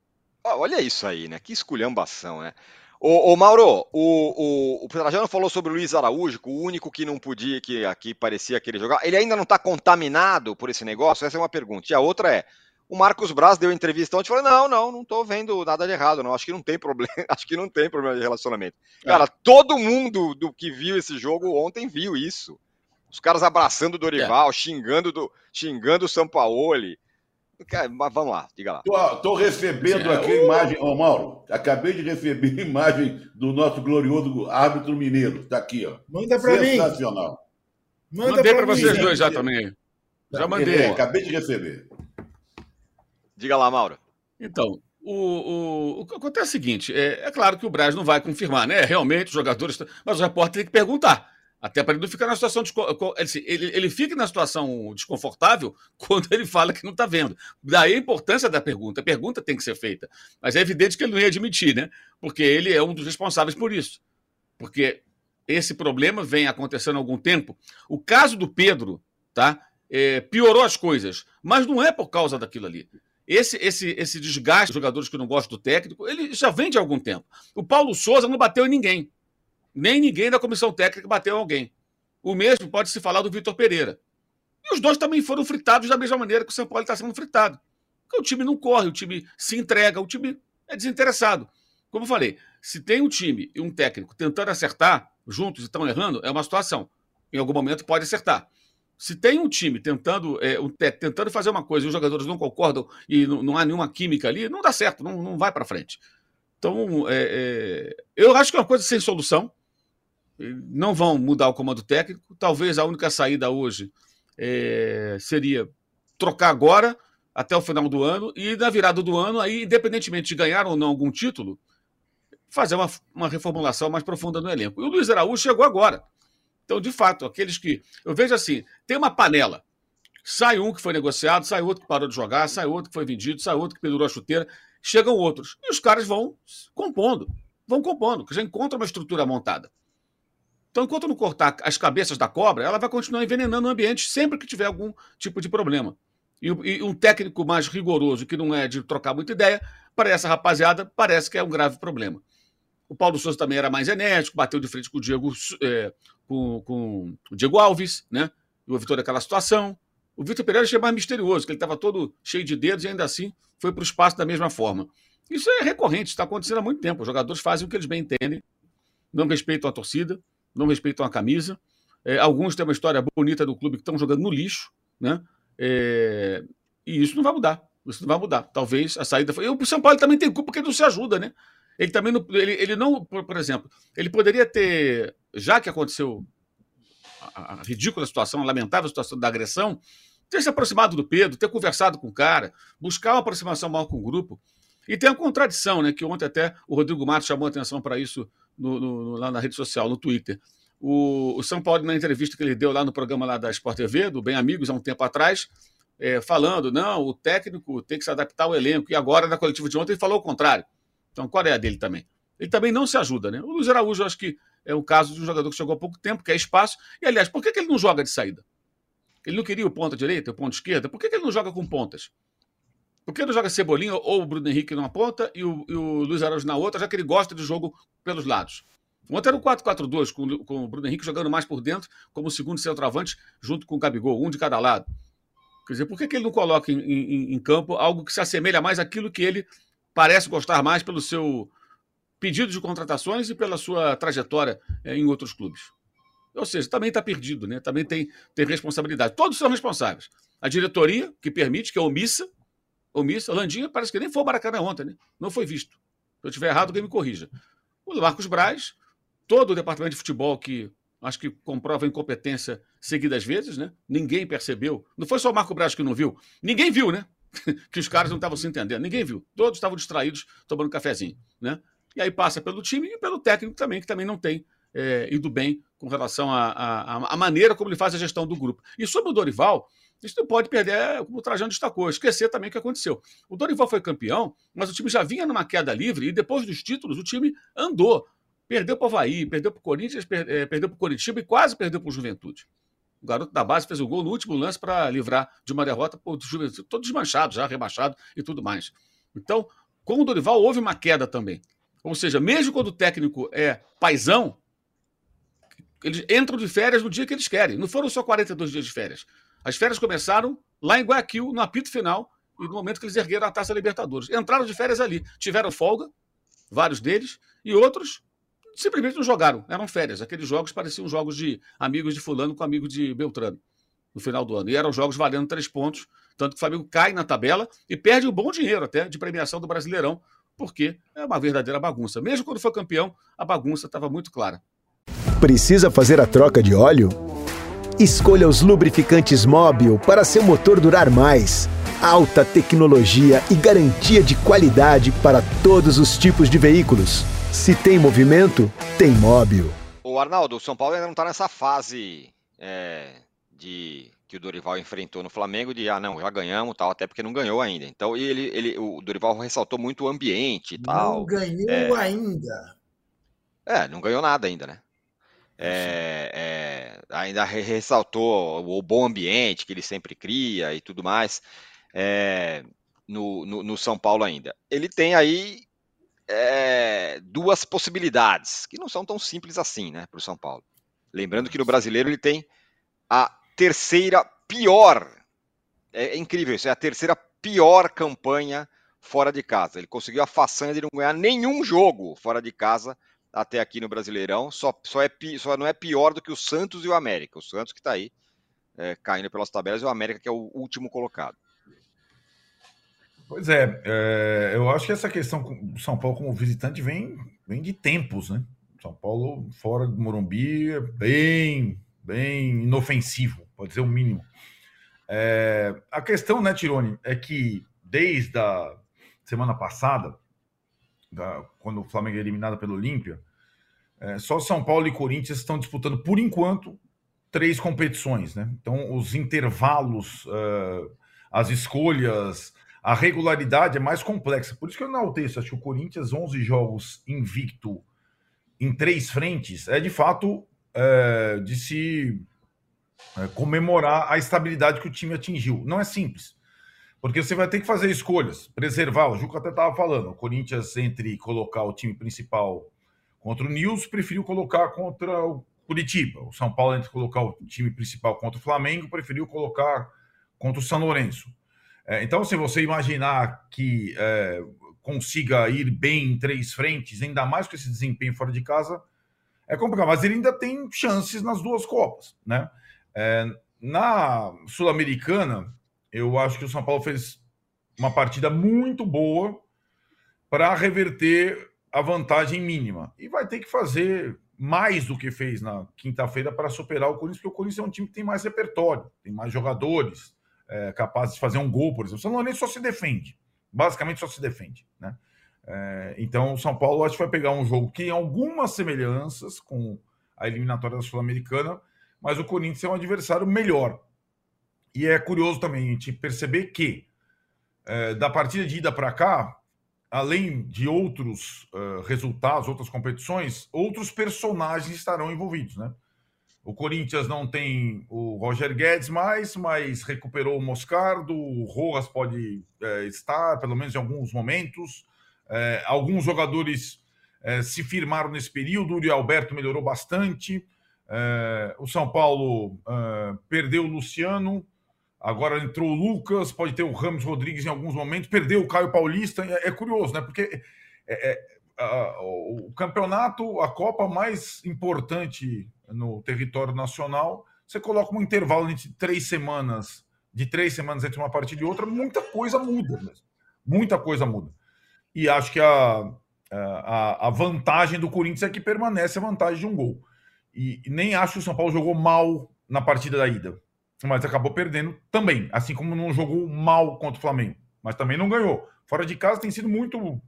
olha isso aí, né? Que esculhambação, né? Ô, ô, Mauro, o, o, o Trajano falou sobre o Luiz Araújo, o único que não podia, que aqui parecia que ele jogava. Ele ainda não está contaminado por esse negócio? Essa é uma pergunta. E a outra é: o Marcos Braz deu entrevista ontem e falou: não, não, não estou vendo nada de errado, não. Acho que não tem problema, (laughs) acho que não tem problema de relacionamento. É. Cara, todo mundo do que viu esse jogo ontem viu isso. Os caras abraçando o Dorival, é. xingando do, xingando o Sampaoli. Mas vamos lá, diga lá.
Estou recebendo aqui a imagem, ô Mauro, acabei de receber a imagem do nosso glorioso árbitro mineiro. Está aqui, ó.
Manda para mim.
Sensacional.
Manda mandei para vocês dois já também. Já mandei. É,
acabei de receber.
Diga lá, Mauro.
Então, o, o, o que acontece é o seguinte: é, é claro que o Braz não vai confirmar, né? Realmente, os jogadores. Mas o repórter tem que perguntar. Até para ele não ficar na situação. De, ele, ele fica na situação desconfortável (laughs) quando ele fala que não está vendo. Daí a importância da pergunta. A pergunta tem que ser feita. Mas é evidente que ele não ia admitir, né? Porque ele é um dos responsáveis por isso. Porque esse problema vem acontecendo há algum tempo. O caso do Pedro, tá? É, piorou as coisas, mas não é por causa daquilo ali. Esse, esse, esse desgaste dos jogadores que não gostam do técnico, ele já vem de algum tempo. O Paulo Souza não bateu em ninguém. Nem ninguém da comissão técnica bateu alguém. O mesmo pode se falar do Vitor Pereira. E os dois também foram fritados da mesma maneira que o São Paulo está sendo fritado. Porque o time não corre, o time se entrega, o time é desinteressado. Como eu falei, se tem um time e um técnico tentando acertar, juntos e estão errando, é uma situação. Em algum momento pode acertar. Se tem um time tentando, é, um, tentando fazer uma coisa e os jogadores não concordam e não, não há nenhuma química ali, não dá certo, não, não vai para frente. Então, é, é, eu acho que é uma coisa sem solução. Não vão mudar o comando técnico. Talvez a única saída hoje é, seria trocar agora até o final do ano e na virada do ano, aí, independentemente de ganhar ou não algum título, fazer uma, uma reformulação mais profunda no elenco. E o Luiz Araújo chegou agora. Então, de fato, aqueles que. Eu vejo assim: tem uma panela. Sai um que foi negociado, sai outro que parou de jogar, sai outro que foi vendido, sai outro que pendurou a chuteira, chegam outros. E os caras vão compondo, vão compondo, já encontram uma estrutura montada. Então, enquanto não cortar as cabeças da cobra, ela vai continuar envenenando o ambiente sempre que tiver algum tipo de problema. E, e um técnico mais rigoroso, que não é de trocar muita ideia, para essa rapaziada, parece que é um grave problema. O Paulo Souza também era mais enérgico, bateu de frente com o Diego, é, com, com o Diego Alves, né? E o Vitor daquela situação. O Vitor Pereira achei mais misterioso, que ele estava todo cheio de dedos e ainda assim foi para o espaço da mesma forma. Isso é recorrente, está acontecendo há muito tempo. Os jogadores fazem o que eles bem entendem, não respeitam a torcida, não respeitam a camisa. É, alguns têm uma história bonita do clube que estão jogando no lixo, né? É, e isso não vai mudar. Isso não vai mudar. Talvez a saída foi. E o São Paulo também tem culpa porque não se ajuda, né? Ele também não. Ele, ele não, por, por exemplo, ele poderia ter já que aconteceu a, a ridícula situação, a lamentável situação da agressão, ter se aproximado do Pedro, ter conversado com o cara, buscar uma aproximação maior com o grupo. E tem a contradição, né? Que ontem até o Rodrigo Matos chamou atenção para isso no, no, lá na rede social, no Twitter. O, o, São Paulo, na entrevista que ele deu lá no programa lá da Sport TV, do Bem Amigos, há um tempo atrás, é, falando, não, o técnico tem que se adaptar ao elenco. E agora, na coletiva de ontem, ele falou o contrário. Então, qual é a dele também? Ele também não se ajuda, né? O Luiz Araújo, acho que é um caso de um jogador que chegou há pouco tempo, que é espaço. E, aliás, por que, que ele não joga de saída? Ele não queria o ponta direita, o ponta esquerda? Por que, que ele não joga com pontas? Por que não joga Cebolinha ou o Bruno Henrique numa ponta e o, e o Luiz Araújo na outra, já que ele gosta de jogo pelos lados? Ontem era o 4-4-2, com, com, o Bruno Henrique jogando mais por dentro, como segundo centroavante, junto com o Gabigol, um de cada lado. Quer dizer, por que, que ele não coloca em, em, em campo algo que se assemelha mais àquilo que ele parece gostar mais pelo seu pedido de contratações e pela sua trajetória é, em outros clubes. Ou seja, também está perdido, né? também tem, tem responsabilidade. Todos são responsáveis. A diretoria, que permite, que é omissa, omissa. Landinha parece que nem foi o Maracanã ontem, né? não foi visto. Se eu estiver errado, alguém me corrija. O Marcos Braz, todo o departamento de futebol que acho que comprova incompetência seguidas vezes, né? Ninguém percebeu. Não foi só o Marco Braz que não viu. Ninguém viu, né? (laughs) que os caras não estavam se entendendo. Ninguém viu. Todos estavam distraídos tomando cafezinho, né? E aí passa pelo time e pelo técnico também, que também não tem é, ido bem com relação à maneira como ele faz a gestão do grupo. E sobre o Dorival, isso não pode perder, como o Trajano destacou, esquecer também o que aconteceu. O Dorival foi campeão, mas o time já vinha numa queda livre e depois dos títulos o time andou. Perdeu para o Havaí, perdeu para o Corinthians, é, perdeu para o Coritiba e quase perdeu para o Juventude. O garoto da base fez o gol no último lance para livrar de uma derrota para o Juventude, todo desmanchado, já rebaixado e tudo mais. Então, com o Dorival houve uma queda também. Ou seja, mesmo quando o técnico é paisão, eles entram de férias no dia que eles querem. Não foram só 42 dias de férias. As férias começaram lá em Guayaquil, no apito final, e no momento que eles ergueram a Taça Libertadores. Entraram de férias ali. Tiveram folga, vários deles, e outros simplesmente não jogaram. Eram férias. Aqueles jogos pareciam jogos de amigos de fulano com amigos de Beltrano no final do ano. E eram jogos valendo três pontos, tanto que o Flamengo cai na tabela e perde um bom dinheiro até de premiação do Brasileirão, porque é uma verdadeira bagunça. Mesmo quando foi campeão, a bagunça estava muito clara.
Precisa fazer a troca de óleo? Escolha os lubrificantes Móbil para seu motor durar mais. Alta tecnologia e garantia de qualidade para todos os tipos de veículos. Se tem movimento, tem Móbil.
O Arnaldo, o São Paulo ainda não está nessa fase é, de que o Dorival enfrentou no Flamengo de ah não já ganhamos tal até porque não ganhou ainda então ele, ele o Dorival ressaltou muito o ambiente e tal
não ganhou é, ainda
é não ganhou nada ainda né é, é, ainda ressaltou o, o, bom ambiente que ele sempre cria e tudo mais é, no, no, no, São Paulo ainda ele tem aí é, duas possibilidades que não são tão simples assim né para o São Paulo lembrando que no brasileiro ele tem a terceira pior. É, é incrível isso, é a terceira pior campanha fora de casa. Ele conseguiu a façanha de não ganhar nenhum jogo fora de casa até aqui no Brasileirão, só, só, é, só não é pior do que o Santos e o América. O Santos que está aí é, caindo pelas tabelas e o América que é o último colocado.
Pois é, é, eu acho que essa questão do São Paulo como visitante vem, vem de tempos, né? São Paulo fora do Morumbi é bem, bem inofensivo, pode dizer o mínimo. É, a questão, né, Tirone, é que desde a semana passada, da, quando o Flamengo é eliminado pelo Olímpia, é, só São Paulo e Corinthians estão disputando, por enquanto, três competições. Né? Então, os intervalos, uh, as escolhas, a regularidade é mais complexa. Por isso que eu enalteço, acho que o Corinthians, 11 jogos invicto em três frentes, é de fato é, de se é, comemorar a estabilidade que o time atingiu. Não é simples, porque você vai ter que fazer escolhas, preservar. O Juca até estava falando, o Corinthians, entre colocar o time principal contra o Nils, preferiu colocar contra o Curitiba. O São Paulo, entre colocar o time principal contra o Flamengo, preferiu colocar contra o São Lourenço. É, então, se você imaginar que é, consiga ir bem em três frentes, ainda mais com esse desempenho fora de casa, é complicado. Mas ele ainda tem chances nas duas Copas. Né? É, na Sul-Americana, eu acho que o São Paulo fez uma partida muito boa para reverter a vantagem mínima. E vai ter que fazer mais do que fez na quinta-feira para superar o Corinthians, porque o Corinthians é um time que tem mais repertório, tem mais jogadores é, capazes de fazer um gol, por exemplo. O São Lourenço só se defende, basicamente só se defende. Né? É, então, o São Paulo acho que vai pegar um jogo que tem algumas semelhanças com a eliminatória da Sul-Americana, mas o Corinthians é um adversário melhor. E é curioso também a gente perceber que é, da partida de ida para cá, além de outros uh, resultados, outras competições, outros personagens estarão envolvidos, né? O Corinthians não tem o Roger Guedes mais, mas recuperou o Moscardo, o Rojas pode é, estar, pelo menos em alguns momentos. É, alguns jogadores é, se firmaram nesse período, o Uri Alberto melhorou bastante. o São Paulo perdeu o Luciano, Agora entrou o Lucas, pode ter o Ramos Rodrigues em alguns momentos, perdeu o Caio Paulista. É, é curioso, né? Porque é, é, a, o campeonato, a Copa mais importante no território nacional, você coloca um intervalo de três semanas, de três semanas entre uma partida e outra, muita coisa muda mesmo. Muita coisa muda. E acho que a, a, a vantagem do Corinthians é que permanece a vantagem de um gol. E nem acho que o São Paulo jogou mal na partida da ida mas acabou perdendo também, assim como não jogou mal contra o Flamengo, mas também não ganhou. Fora de casa tem sido muito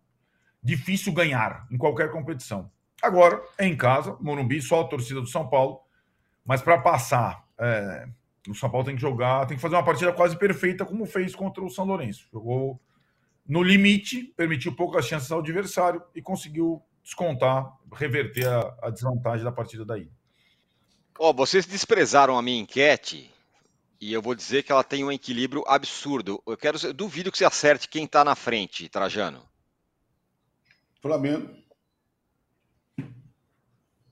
difícil ganhar em qualquer competição. Agora, é em casa, Morumbi, só a torcida do São Paulo, mas para passar, é, o São Paulo tem que jogar, tem que fazer uma partida quase perfeita, como fez contra o São Lourenço. Jogou no limite, permitiu poucas chances ao adversário e conseguiu descontar, reverter a, a desvantagem da partida daí.
Oh, vocês desprezaram a minha enquete e eu vou dizer que ela tem um equilíbrio absurdo. Eu quero, eu duvido que você acerte quem está na frente, Trajano.
Flamengo.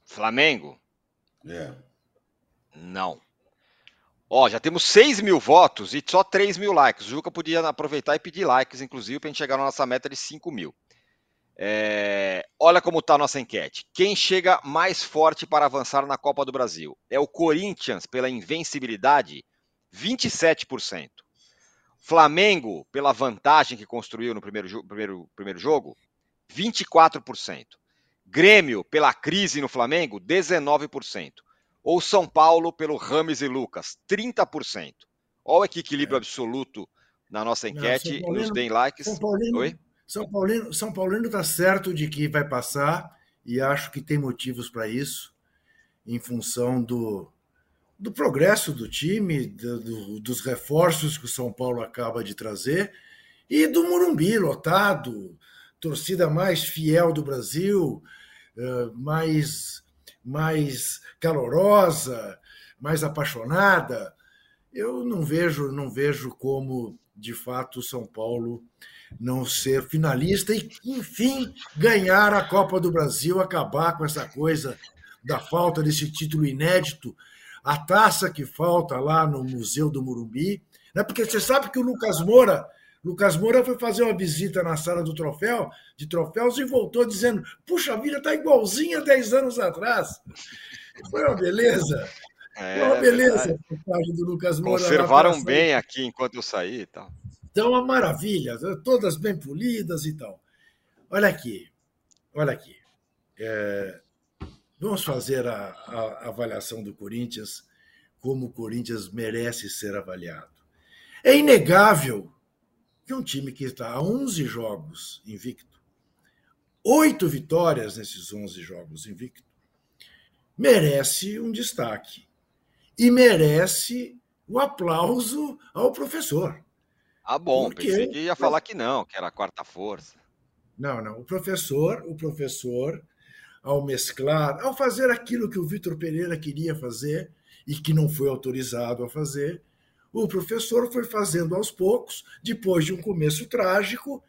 Flamengo?
É.
Não. Ó, já temos 6 mil votos e só 3 mil likes. O Juca podia aproveitar e pedir likes, inclusive, para a gente chegar na nossa meta de 5 mil. É... Olha como está a nossa enquete. Quem chega mais forte para avançar na Copa do Brasil? É o Corinthians pela invencibilidade 27%. Flamengo, pela vantagem que construiu no primeiro, primeiro, primeiro jogo, 24%. Grêmio, pela crise no Flamengo, 19%. Ou São Paulo, pelo Rames e Lucas, 30%. Olha que equilíbrio é. absoluto na nossa enquete. Não, Nos deem likes.
São Paulino, Oi? São Paulino, São Paulino está certo de que vai passar e acho que tem motivos para isso, em função do, do progresso do time, do, do, dos reforços que o São Paulo acaba de trazer e do Morumbi lotado, torcida mais fiel do Brasil, eh, mais, mais calorosa, mais apaixonada. Eu não vejo, não vejo como de fato o São Paulo não ser finalista e, enfim, ganhar a Copa do Brasil, acabar com essa coisa da falta desse título inédito a taça que falta lá no Museu do Murumbi, né? porque você sabe que o Lucas Moura Lucas Moura foi fazer uma visita na sala do troféu, de troféus, e voltou dizendo: Puxa vida, tá igualzinha 10 anos atrás. Foi uma beleza. É, Foi uma beleza a
do Lucas Moura. Conservaram bem aqui enquanto eu saí e tal.
Então, uma maravilha, todas bem polidas e tal. Olha aqui, olha aqui. É, vamos fazer a, a avaliação do Corinthians como o Corinthians merece ser avaliado. É inegável que um time que está a 11 jogos invicto, oito vitórias nesses 11 jogos invicto, merece um destaque e merece o aplauso ao professor.
Ah, bom, Porque... pensei que ia falar que não, que era a quarta força.
Não, não. O professor, o professor, ao mesclar, ao fazer aquilo que o Vitor Pereira queria fazer e que não foi autorizado a fazer, o professor foi fazendo aos poucos, depois de um começo trágico,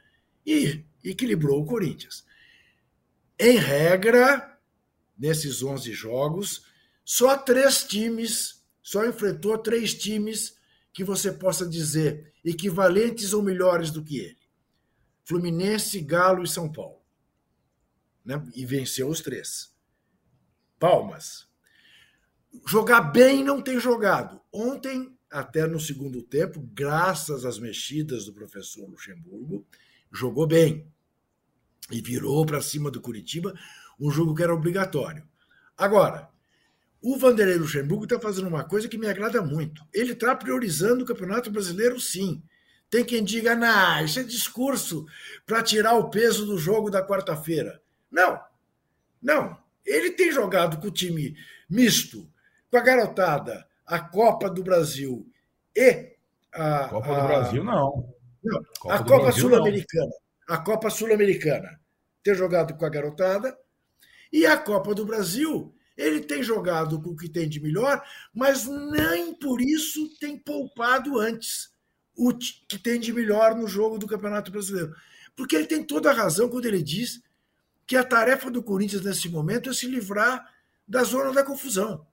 e equilibrou o Corinthians. Em regra, nesses 11 jogos, só três times, só enfrentou três times que você possa dizer equivalentes ou melhores do que ele: Fluminense, Galo e São Paulo. Né? E venceu os três. Palmas. Jogar bem não tem jogado. Ontem até no segundo tempo, graças às mexidas do professor Luxemburgo, jogou bem e virou para cima do Curitiba um jogo que era obrigatório. Agora, o Vanderlei Luxemburgo está fazendo uma coisa que me agrada muito. Ele está priorizando o Campeonato Brasileiro, sim. Tem quem diga, não, isso é discurso para tirar o peso do jogo da quarta-feira. Não, não. Ele tem jogado com o time misto, com a garotada, a Copa do Brasil e a.
Copa a, do Brasil, não.
não Copa a Copa Sul-Americana. A Copa Sul-Americana. Ter jogado com a garotada. E a Copa do Brasil, ele tem jogado com o que tem de melhor, mas nem por isso tem poupado antes o que tem de melhor no jogo do Campeonato Brasileiro. Porque ele tem toda a razão quando ele diz que a tarefa do Corinthians nesse momento é se livrar da zona da confusão.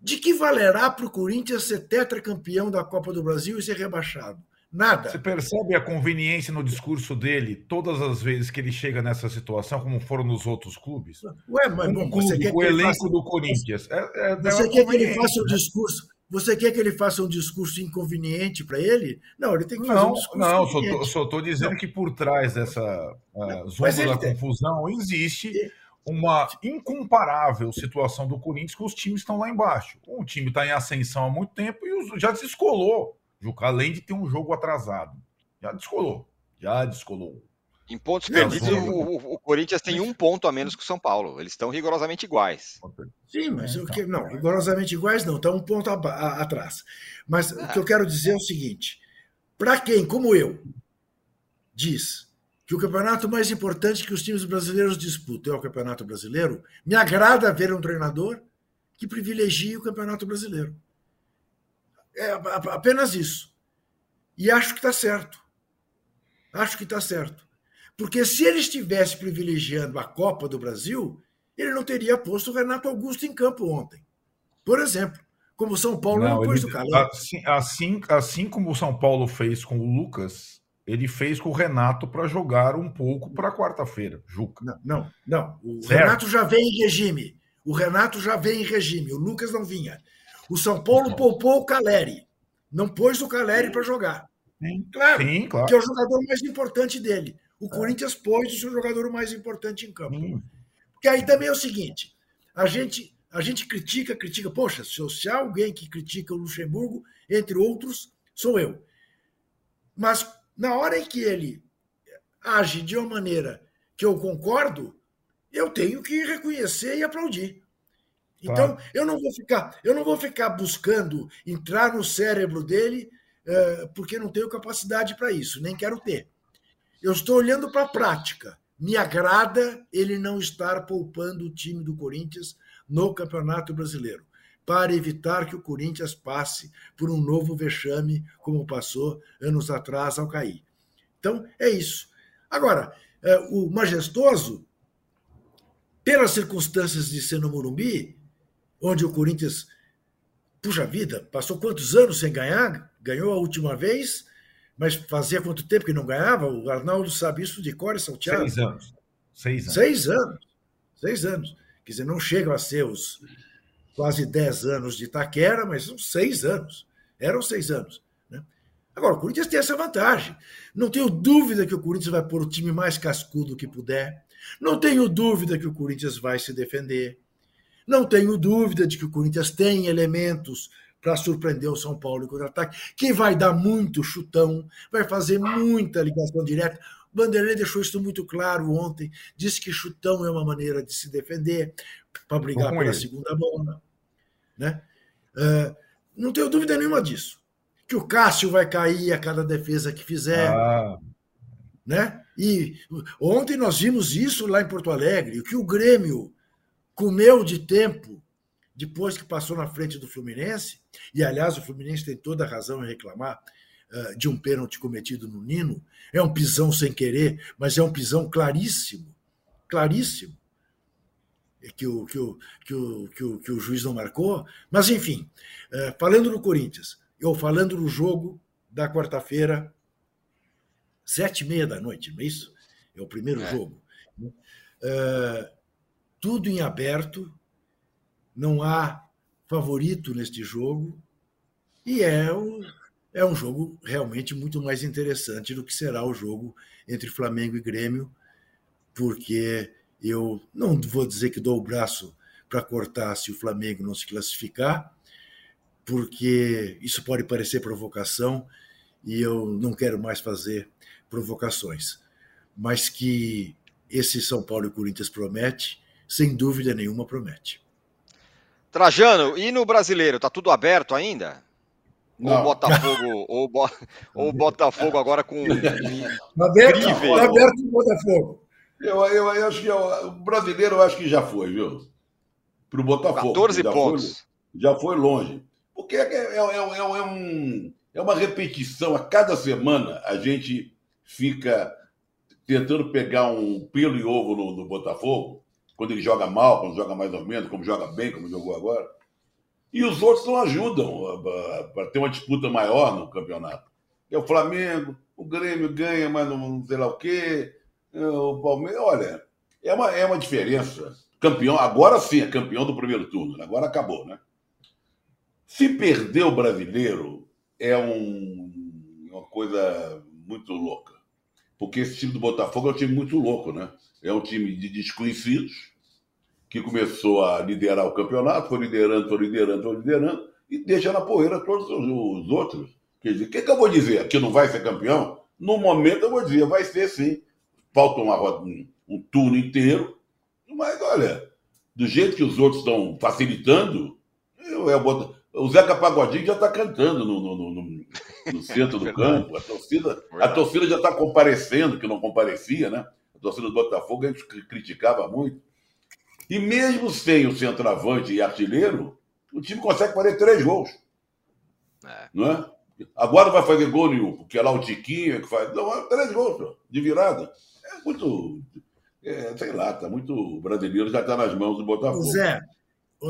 De que valerá para o Corinthians ser tetracampeão da Copa do Brasil e ser rebaixado? Nada.
Você percebe a conveniência no discurso dele todas as vezes que ele chega nessa situação, como foram nos outros clubes?
Ué, mas bom,
você quer o elenco faça... do Corinthians. É,
é, você quer que ele faça um né? discurso? Você quer que ele faça um discurso inconveniente para ele? Não, ele tem que fazer
não,
um discurso.
Não, só estou dizendo não. que por trás dessa uh, zona da tem... confusão existe uma incomparável situação do Corinthians com os times que estão lá embaixo. O time está em ascensão há muito tempo e já descolou. Juca, além de ter um jogo atrasado. Já descolou. Já descolou.
Em pontos perdidos, o, o, Corinthians tem um ponto a menos que o São Paulo. Eles estão rigorosamente iguais.
Sim, mas o que, não, rigorosamente iguais não, estão um ponto a, a, atrás. Mas o que eu quero dizer é o seguinte: para quem, como eu, diz que o campeonato mais importante que os times brasileiros disputam é o Campeonato Brasileiro, me agrada ver um treinador que privilegie o Campeonato Brasileiro. É apenas isso. E acho que está certo. Acho que está certo. Porque se ele estivesse privilegiando a Copa do Brasil, ele não teria posto o Renato Augusto em campo ontem. Por exemplo, como o São Paulo não, não pôs ele, o Calé.
Assim, assim, assim como o São Paulo fez com o Lucas, ele fez com o Renato para jogar um pouco para quarta-feira, Juca.
Não, não, não. O certo. Renato já vem em regime. O Renato já vem em regime. O Lucas não vinha. O São Paulo então. poupou o Caleri. Não pôs o Caleri para jogar. Sim, claro, Sim, claro. Que é o jogador mais importante dele. O é. Corinthians pôs o seu jogador mais importante em campo. Sim. Porque aí também é o seguinte: a gente, a gente critica, critica. Poxa, se, há alguém que critica o Luxemburgo, entre outros, sou eu. Mas na hora em que ele age de uma maneira que eu concordo, eu tenho que reconhecer e aplaudir. Então, eu não vou ficar, eu não vou ficar buscando entrar no cérebro dele, uh, porque não tenho capacidade para isso, nem quero ter. Eu estou olhando para a prática. Me agrada ele não estar poupando o time do Corinthians no Campeonato Brasileiro para evitar que o Corinthians passe por um novo vexame, como passou anos atrás ao cair. Então, é isso. Agora, é, o majestoso, pelas circunstâncias de ser no Morumbi, onde o Corinthians, puxa vida, passou quantos anos sem ganhar? Ganhou a última vez Mas fazia quanto tempo que não ganhava? O Arnaldo sabe isso de cor e salteado.
Seis anos. Seis anos.
Seis anos. Seis anos. Quer dizer, não chegam a ser os quase dez anos de Itaquera, mas são seis anos. Eram seis anos. Né? Agora, o Corinthians tem essa vantagem. Não tenho dúvida que o Corinthians vai pôr o time mais cascudo que puder. Não tenho dúvida que o Corinthians vai se defender. Não tenho dúvida de que o Corinthians tem elementos para surpreender o São Paulo em contra-ataque, que vai dar muito chutão, vai fazer muita ligação direta. O Vanderlei deixou isso muito claro ontem, disse que chutão é uma maneira de se defender, para brigar pela ele. segunda bola. Né? Uh, não tenho dúvida nenhuma disso. Que o Cássio vai cair a cada defesa que fizer. Ah. Né? E ontem nós vimos isso lá em Porto Alegre, que o Grêmio comeu de tempo depois que passou na frente do Fluminense, e aliás o Fluminense tem toda a razão em reclamar uh, de um pênalti cometido no Nino, é um pisão sem querer, mas é um pisão claríssimo, claríssimo, que o, que o, que o, que o, que o juiz não marcou. Mas, enfim, uh, falando no Corinthians, eu falando no jogo da quarta-feira, sete e meia da noite, não é isso? É o primeiro é. jogo. Uh, tudo em aberto, não há favorito neste jogo e é um, é um jogo realmente muito mais interessante do que será o jogo entre Flamengo e Grêmio, porque eu não vou dizer que dou o braço para cortar se o Flamengo não se classificar, porque isso pode parecer provocação e eu não quero mais fazer provocações, mas que esse São Paulo e Corinthians promete, sem dúvida nenhuma promete.
Trajano, e no brasileiro, tá tudo aberto ainda? Não. Ou Botafogo, (laughs) ou, Bo, ou Botafogo agora com.
aberto, tá aberto o Botafogo.
Eu, eu, eu, acho que eu, o brasileiro eu acho que já foi, viu? Para o Botafogo.
14 já pontos.
Foi, já foi longe. Porque é, é, é, é, um, é uma repetição. A cada semana a gente fica tentando pegar um pelo e ovo no, no Botafogo quando ele joga mal, quando joga mais ou menos, como joga bem, como jogou agora. E os outros não ajudam para ter uma disputa maior no campeonato. É o Flamengo, o Grêmio ganha, mas não sei lá o quê. É o Palmeiras, olha, é uma, é uma diferença. Campeão, agora sim, é campeão do primeiro turno, agora acabou, né? Se perder o brasileiro, é um, uma coisa muito louca. Porque esse time do Botafogo é um time muito louco, né? É um time de desconhecidos que começou a liderar o campeonato, foi liderando, foi liderando, foi liderando, e deixa na poeira todos os outros. Quer dizer, o que, que eu vou dizer? Que não vai ser campeão? No momento eu vou dizer, vai ser sim. Falta uma, um, um turno inteiro, mas olha, do jeito que os outros estão facilitando, eu, eu, o Zeca Pagodinho já está cantando no, no, no, no centro do (laughs) campo, a torcida, a torcida já está comparecendo, que não comparecia, né? A torcida do Botafogo a gente criticava muito. E mesmo sem o centroavante e artilheiro, o time consegue fazer três gols. É. Não é? Agora vai fazer gol nenhum, porque é lá o Tiquinho que faz. Não, é três gols de virada. É muito. É, sei lá, tá muito brasileiro, já está nas mãos do Botafogo.
Zé,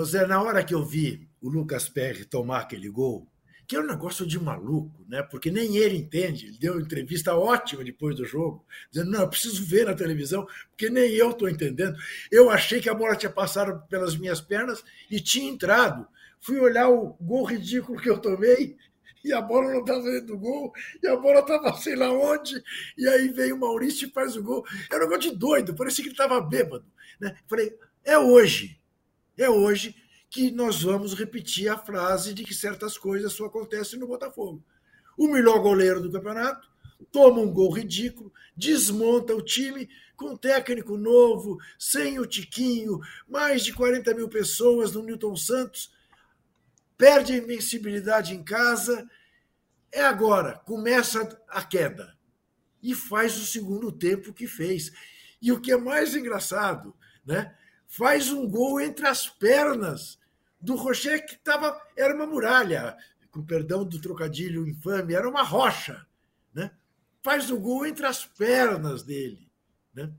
Zé, na hora que eu vi o Lucas Perry tomar aquele gol, que é um negócio de maluco, né? Porque nem ele entende. Ele deu uma entrevista ótima depois do jogo, dizendo: não, eu preciso ver na televisão, porque nem eu estou entendendo. Eu achei que a bola tinha passado pelas minhas pernas e tinha entrado. Fui olhar o gol ridículo que eu tomei e a bola não estava dentro do gol, e a bola estava sei lá onde, e aí veio o Maurício e faz o gol. Era um negócio de doido, parecia que ele estava bêbado. Né? Falei, é hoje, é hoje que nós vamos repetir a frase de que certas coisas só acontecem no Botafogo. O melhor goleiro do campeonato toma um gol ridículo, desmonta o time com um técnico novo, sem o Tiquinho, mais de 40 mil pessoas no Newton Santos, perde a invencibilidade em casa. É agora, começa a queda. E faz o segundo tempo que fez. E o que é mais engraçado, né? faz um gol entre as pernas do Rocher, que tava, era uma muralha, com perdão do trocadilho infame, era uma rocha. Né? Faz o gol entre as pernas dele. Né?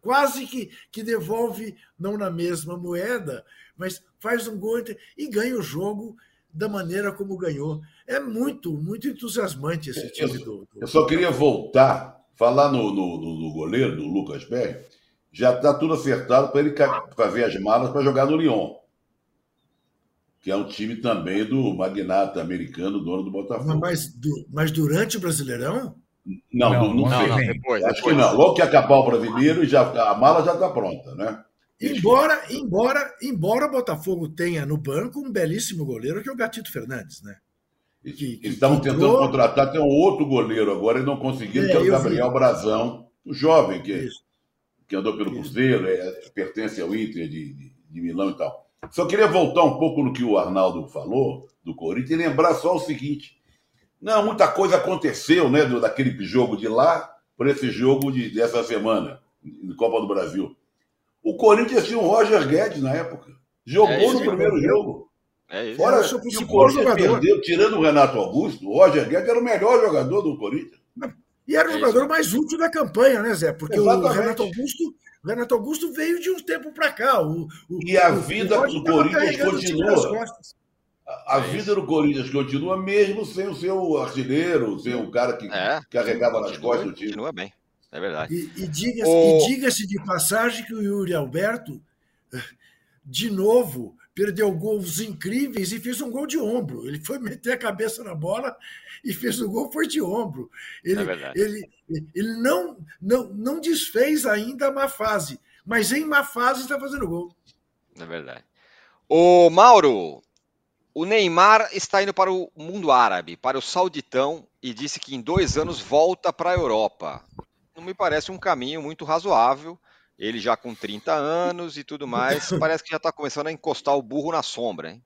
Quase que, que devolve, não na mesma moeda, mas faz um gol entre, e ganha o jogo da maneira como ganhou. É muito, muito entusiasmante esse time
eu,
do, do...
Eu só queria voltar, falar no, no, no, goleiro, do Lucas Berg. Já está tudo acertado para ele fazer as malas para jogar no Lyon. Que é um time também do magnata americano, dono do Botafogo.
Mas, mas durante o Brasileirão?
Não, não, não, não, não depois, Acho depois. que não. Logo que acabar o brasileiro, já, a mala já está pronta, né?
Embora, embora, embora o Botafogo tenha no banco um belíssimo goleiro que é o Gatito Fernandes, né?
Que, que Estavam entrou... tentando contratar, tem um outro goleiro agora e não conseguiram, é, que é o Gabriel vi. Brazão, o jovem que, que andou pelo Isso. Cruzeiro, é, pertence ao Inter de, de, de, Milão e tal. Só queria voltar um pouco no que o Arnaldo falou do Corinthians e lembrar só o seguinte: não, muita coisa aconteceu, né, do, daquele jogo de lá para esse jogo de, dessa semana, de Copa do Brasil. O Corinthians tinha o Roger Guedes na época. Jogou é no primeiro jogo. É isso. Fora que o Corinthians jogador. perdeu, tirando o Renato Augusto, o Roger Guedes era o melhor jogador do Corinthians.
E era o é jogador mais útil da campanha, né, Zé? Porque Exatamente. o Renato Augusto, o Renato Augusto veio de um tempo para cá. O,
o, e a vida do Corinthians continua. A, a é vida do Corinthians continua mesmo sem o seu artilheiro, sem o cara que é, carregava nas costas do time.
Continua bem. É verdade.
E, e diga-se o... diga de passagem que o Yuri Alberto, de novo, perdeu gols incríveis e fez um gol de ombro. Ele foi meter a cabeça na bola e fez o gol, foi de ombro. Ele, é ele, ele não, não, não desfez ainda a má fase, mas em má fase está fazendo gol.
É verdade. O Mauro, o Neymar está indo para o mundo árabe, para o Sauditão, e disse que em dois anos volta para a Europa não me parece um caminho muito razoável. Ele já com 30 anos e tudo mais, (laughs) parece que já está começando a encostar o burro na sombra, hein?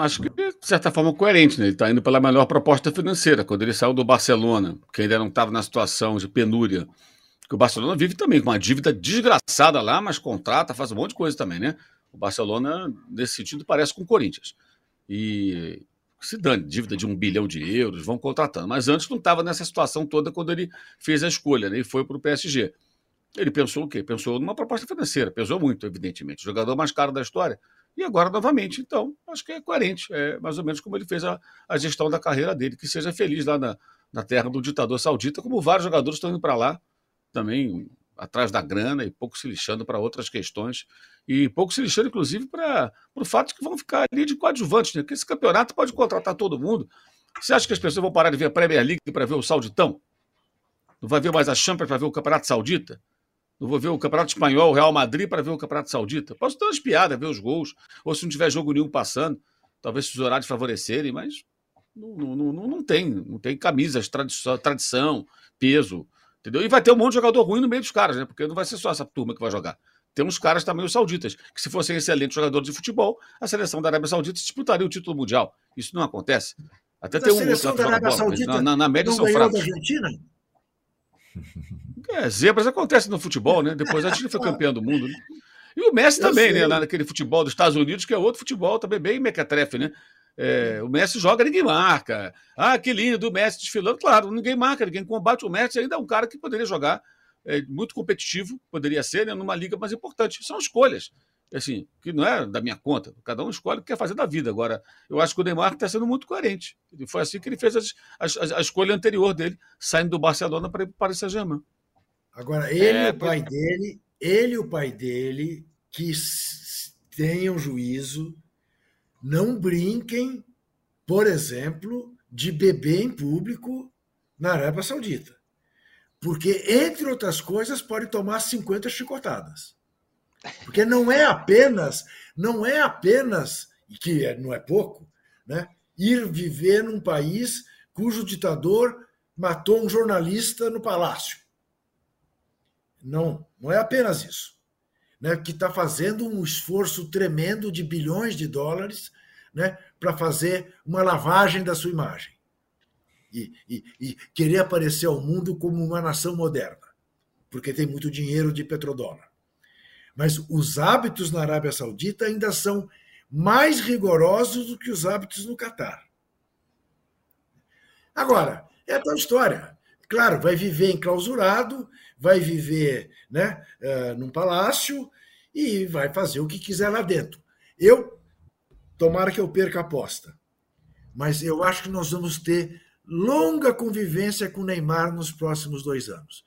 Acho que, de certa forma, coerente, né? Ele está indo pela melhor proposta financeira. Quando ele saiu do Barcelona, que ainda não estava na situação de penúria, que o Barcelona vive também com uma dívida desgraçada lá, mas contrata, faz um monte de coisa também, né? O Barcelona, nesse sentido, parece com o Corinthians. E se dane, dívida de um bilhão de euros, vão contratando. Mas antes não estava nessa situação toda quando ele fez a escolha né, e foi para o PSG. Ele pensou o quê? Pensou numa proposta financeira, pesou muito, evidentemente. jogador mais caro da história. E agora, novamente. Então, acho que é coerente. É mais ou menos como ele fez a, a gestão da carreira dele. Que seja feliz lá na, na terra do ditador saudita, como vários jogadores estão indo para lá também atrás da grana e pouco se lixando para outras questões e pouco se lixando, inclusive, para o fato de que vão ficar ali de coadjuvantes, né? Porque esse campeonato pode contratar todo mundo. Você acha que as pessoas vão parar de ver a Premier League para ver o Sauditão? Não vai ver mais a Champions para ver o Campeonato Saudita? Não vou ver o Campeonato Espanhol, o Real Madrid para ver o Campeonato Saudita? Posso dar umas piadas, ver os gols, ou se não tiver jogo nenhum passando, talvez se os horários favorecerem, mas não, não, não, não tem. Não tem camisas, tradição, tradição peso. Entendeu? E vai ter um monte de jogador ruim no meio dos caras, né? Porque não vai ser só essa turma que vai jogar. Tem uns caras também, os sauditas, que se fossem excelentes jogadores de futebol, a seleção da Arábia Saudita disputaria o título mundial. Isso não acontece. Até tem um
seleção da Arábia bola, Saudita na, na, na média são fracos. Da Argentina? (laughs)
É, zebras acontecem no futebol, né? Depois a gente foi campeão do mundo. Né? E o Messi Eu também, né? sei. né? Naquele futebol dos Estados Unidos, que é outro futebol também bem mequetrefe, né? É, o Messi joga, ninguém marca. Ah, que lindo, o Messi desfilando. Claro, ninguém marca, ninguém combate o Messi. Ainda é um cara que poderia jogar é, muito competitivo, poderia ser, né, numa liga mais importante. São escolhas, assim, que não é da minha conta. Cada um escolhe o que quer fazer da vida. Agora, eu acho que o Neymar está sendo muito coerente. E foi assim que ele fez as, as, a escolha anterior dele, saindo do Barcelona para ir para o Paris Saint-Germain.
Agora, ele é, o pai dele, ele e o pai dele, que tenham juízo não brinquem, por exemplo, de beber em público na Arábia Saudita. Porque, entre outras coisas, pode tomar 50 chicotadas. Porque não é apenas, não é apenas, que é, não é pouco, né, ir viver num país cujo ditador matou um jornalista no palácio. Não, não é apenas isso né, que está fazendo um esforço tremendo de bilhões de dólares né, para fazer uma lavagem da sua imagem e, e, e, querer aparecer ao mundo como uma nação moderna, porque tem muito dinheiro de petrodólar. Mas os hábitos na Arábia Saudita ainda são mais rigorosos do que os hábitos no Catar. Agora, é a tal história. Claro, vai viver enclausurado, vai viver né, uh, num palácio e vai fazer o que quiser lá dentro. Eu tomara que eu perca a aposta. Mas eu acho que nós vamos ter longa convivência com o Neymar nos próximos dois anos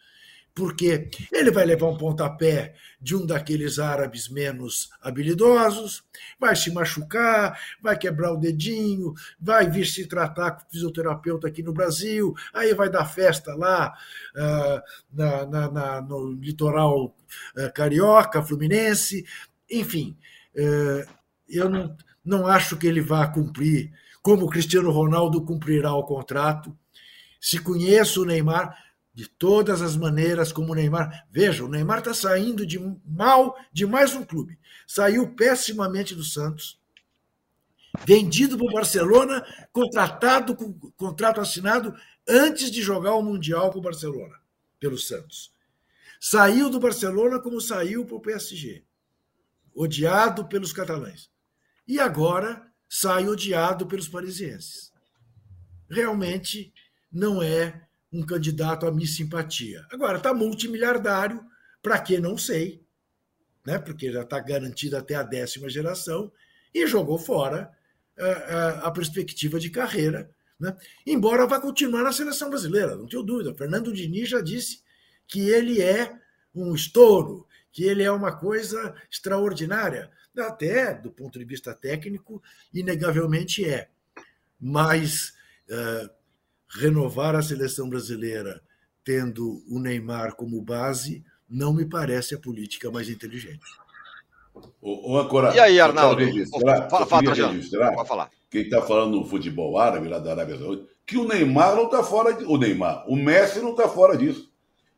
porque ele vai levar um pontapé de um daqueles árabes menos habilidosos, vai se machucar, vai quebrar o dedinho, vai vir se tratar com fisioterapeuta aqui no Brasil, aí vai dar festa lá uh, na, na, na, no litoral uh, carioca, fluminense, enfim, uh, eu não, não acho que ele vá cumprir, como o Cristiano Ronaldo cumprirá o contrato. Se conheço o Neymar, de todas as maneiras como o Neymar. Veja, o Neymar está saindo de mal de mais um clube. Saiu pessimamente do Santos, vendido para o Barcelona, contratado com contrato assinado antes de jogar o Mundial com o Barcelona, pelo Santos. Saiu do Barcelona como saiu para o PSG, odiado pelos catalães. E agora sai odiado pelos parisienses. Realmente não é um candidato a Miss Simpatia. Agora, está multimilhardário, para que não sei, né? porque já está garantido até a décima geração, e jogou fora a, eh, a, eh, a perspectiva de carreira, né? embora vá continuar na seleção brasileira, não tenho dúvida. Fernando Diniz já disse que ele é um estouro, que ele é uma coisa extraordinária. Até do ponto de vista técnico, inegavelmente é. Mas uh, renovar a seleção brasileira tendo o Neymar como base não me parece a política mais inteligente.
O, o
e aí, Arnaldo? Registrar,
fala, fala, registrar Pode falar. Quem está falando no futebol árabe, lá da Arábia Saudita, que o Neymar não está fora de, O Neymar, o Messi não está fora disso.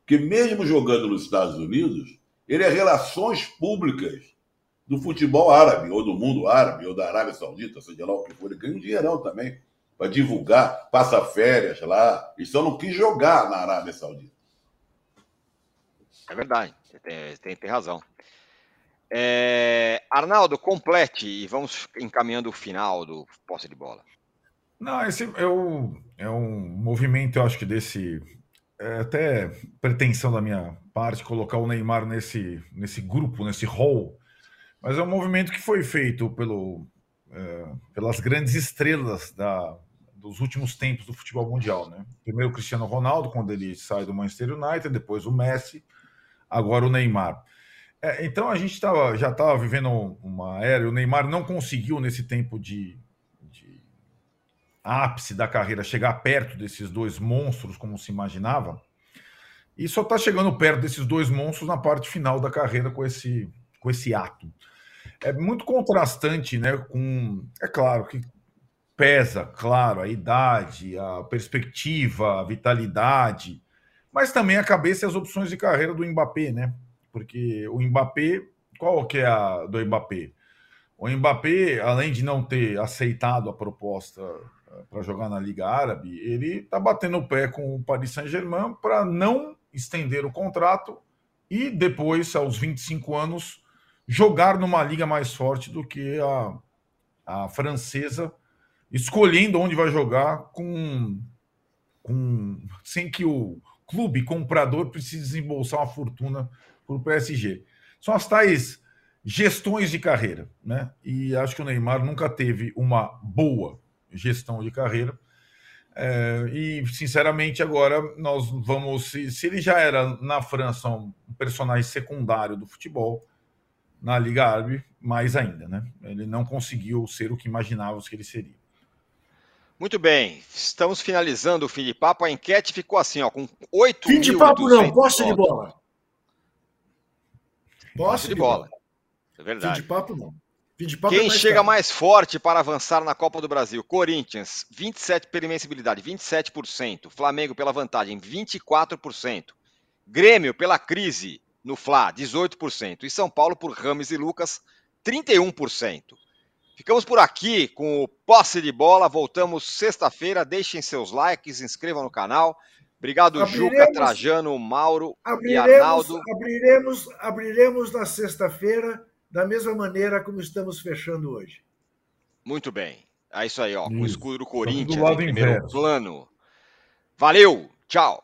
Que mesmo jogando nos Estados Unidos, ele é relações públicas do futebol árabe, ou do mundo árabe, ou da Arábia Saudita, seja lá o que for, ele ganha um dinheirão também para divulgar, passa férias lá. E só não quis jogar na Arábia Saudita.
É verdade, tem, tem, tem razão. É, Arnaldo, complete e vamos encaminhando o final do posse de bola.
Não, esse é, o, é um movimento, eu acho que desse. É até pretensão da minha parte colocar o Neymar nesse, nesse grupo, nesse hall, mas é um movimento que foi feito pelo, é, pelas grandes estrelas da, dos últimos tempos do futebol mundial, né? Primeiro o Cristiano Ronaldo, quando ele sai do Manchester United, depois o Messi, agora o Neymar. É, então a gente tava, já estava vivendo uma era, o Neymar não conseguiu nesse tempo de, de ápice da carreira chegar perto desses dois monstros como se imaginava, e só está chegando perto desses dois monstros na parte final da carreira com esse, com esse ato. É muito contrastante, né? Com, é claro que pesa, claro, a idade, a perspectiva, a vitalidade, mas também a cabeça e as opções de carreira do Mbappé, né? Porque o Mbappé, qual que é a do Mbappé? O Mbappé, além de não ter aceitado a proposta eh, para jogar na Liga Árabe, ele está batendo o pé com o Paris Saint-Germain para não estender o contrato e depois, aos 25 anos, jogar numa liga mais forte do que a, a francesa escolhendo onde vai jogar com, com sem que o clube comprador precise desembolsar uma fortuna para o PSG. São as tais gestões de carreira, né? E acho que o Neymar nunca teve uma boa gestão de carreira. É, e sinceramente agora nós vamos se, se, ele já era na França um personagem secundário do futebol na Liga Árabe mais ainda né ele não conseguiu ser o que imaginávamos que ele seria
muito bem, estamos finalizando o fim de papo. A enquete ficou assim, ó, com 8
Fim de papo não, posse de bola.
Posse de, de bola. bola. É verdade.
Fim de papo não. Fim de papo
Quem é mais chega mais forte para avançar na Copa do Brasil? Corinthians, 27 pela invencibilidade, 27%. Flamengo pela vantagem, 24%. Grêmio pela crise no Fla, 18%. E São Paulo por Rames e Lucas, 31%. Ficamos por aqui com o posse de bola. Voltamos sexta-feira. Deixem seus likes, se inscrevam no canal. Obrigado, abriremos, Juca, Trajano, Mauro e Arnaldo.
Abriremos, abriremos na sexta-feira da mesma maneira como estamos fechando hoje.
Muito bem. É isso aí, ó, com o escudo do Corinthians do em primeiro inverso. plano. Valeu, tchau.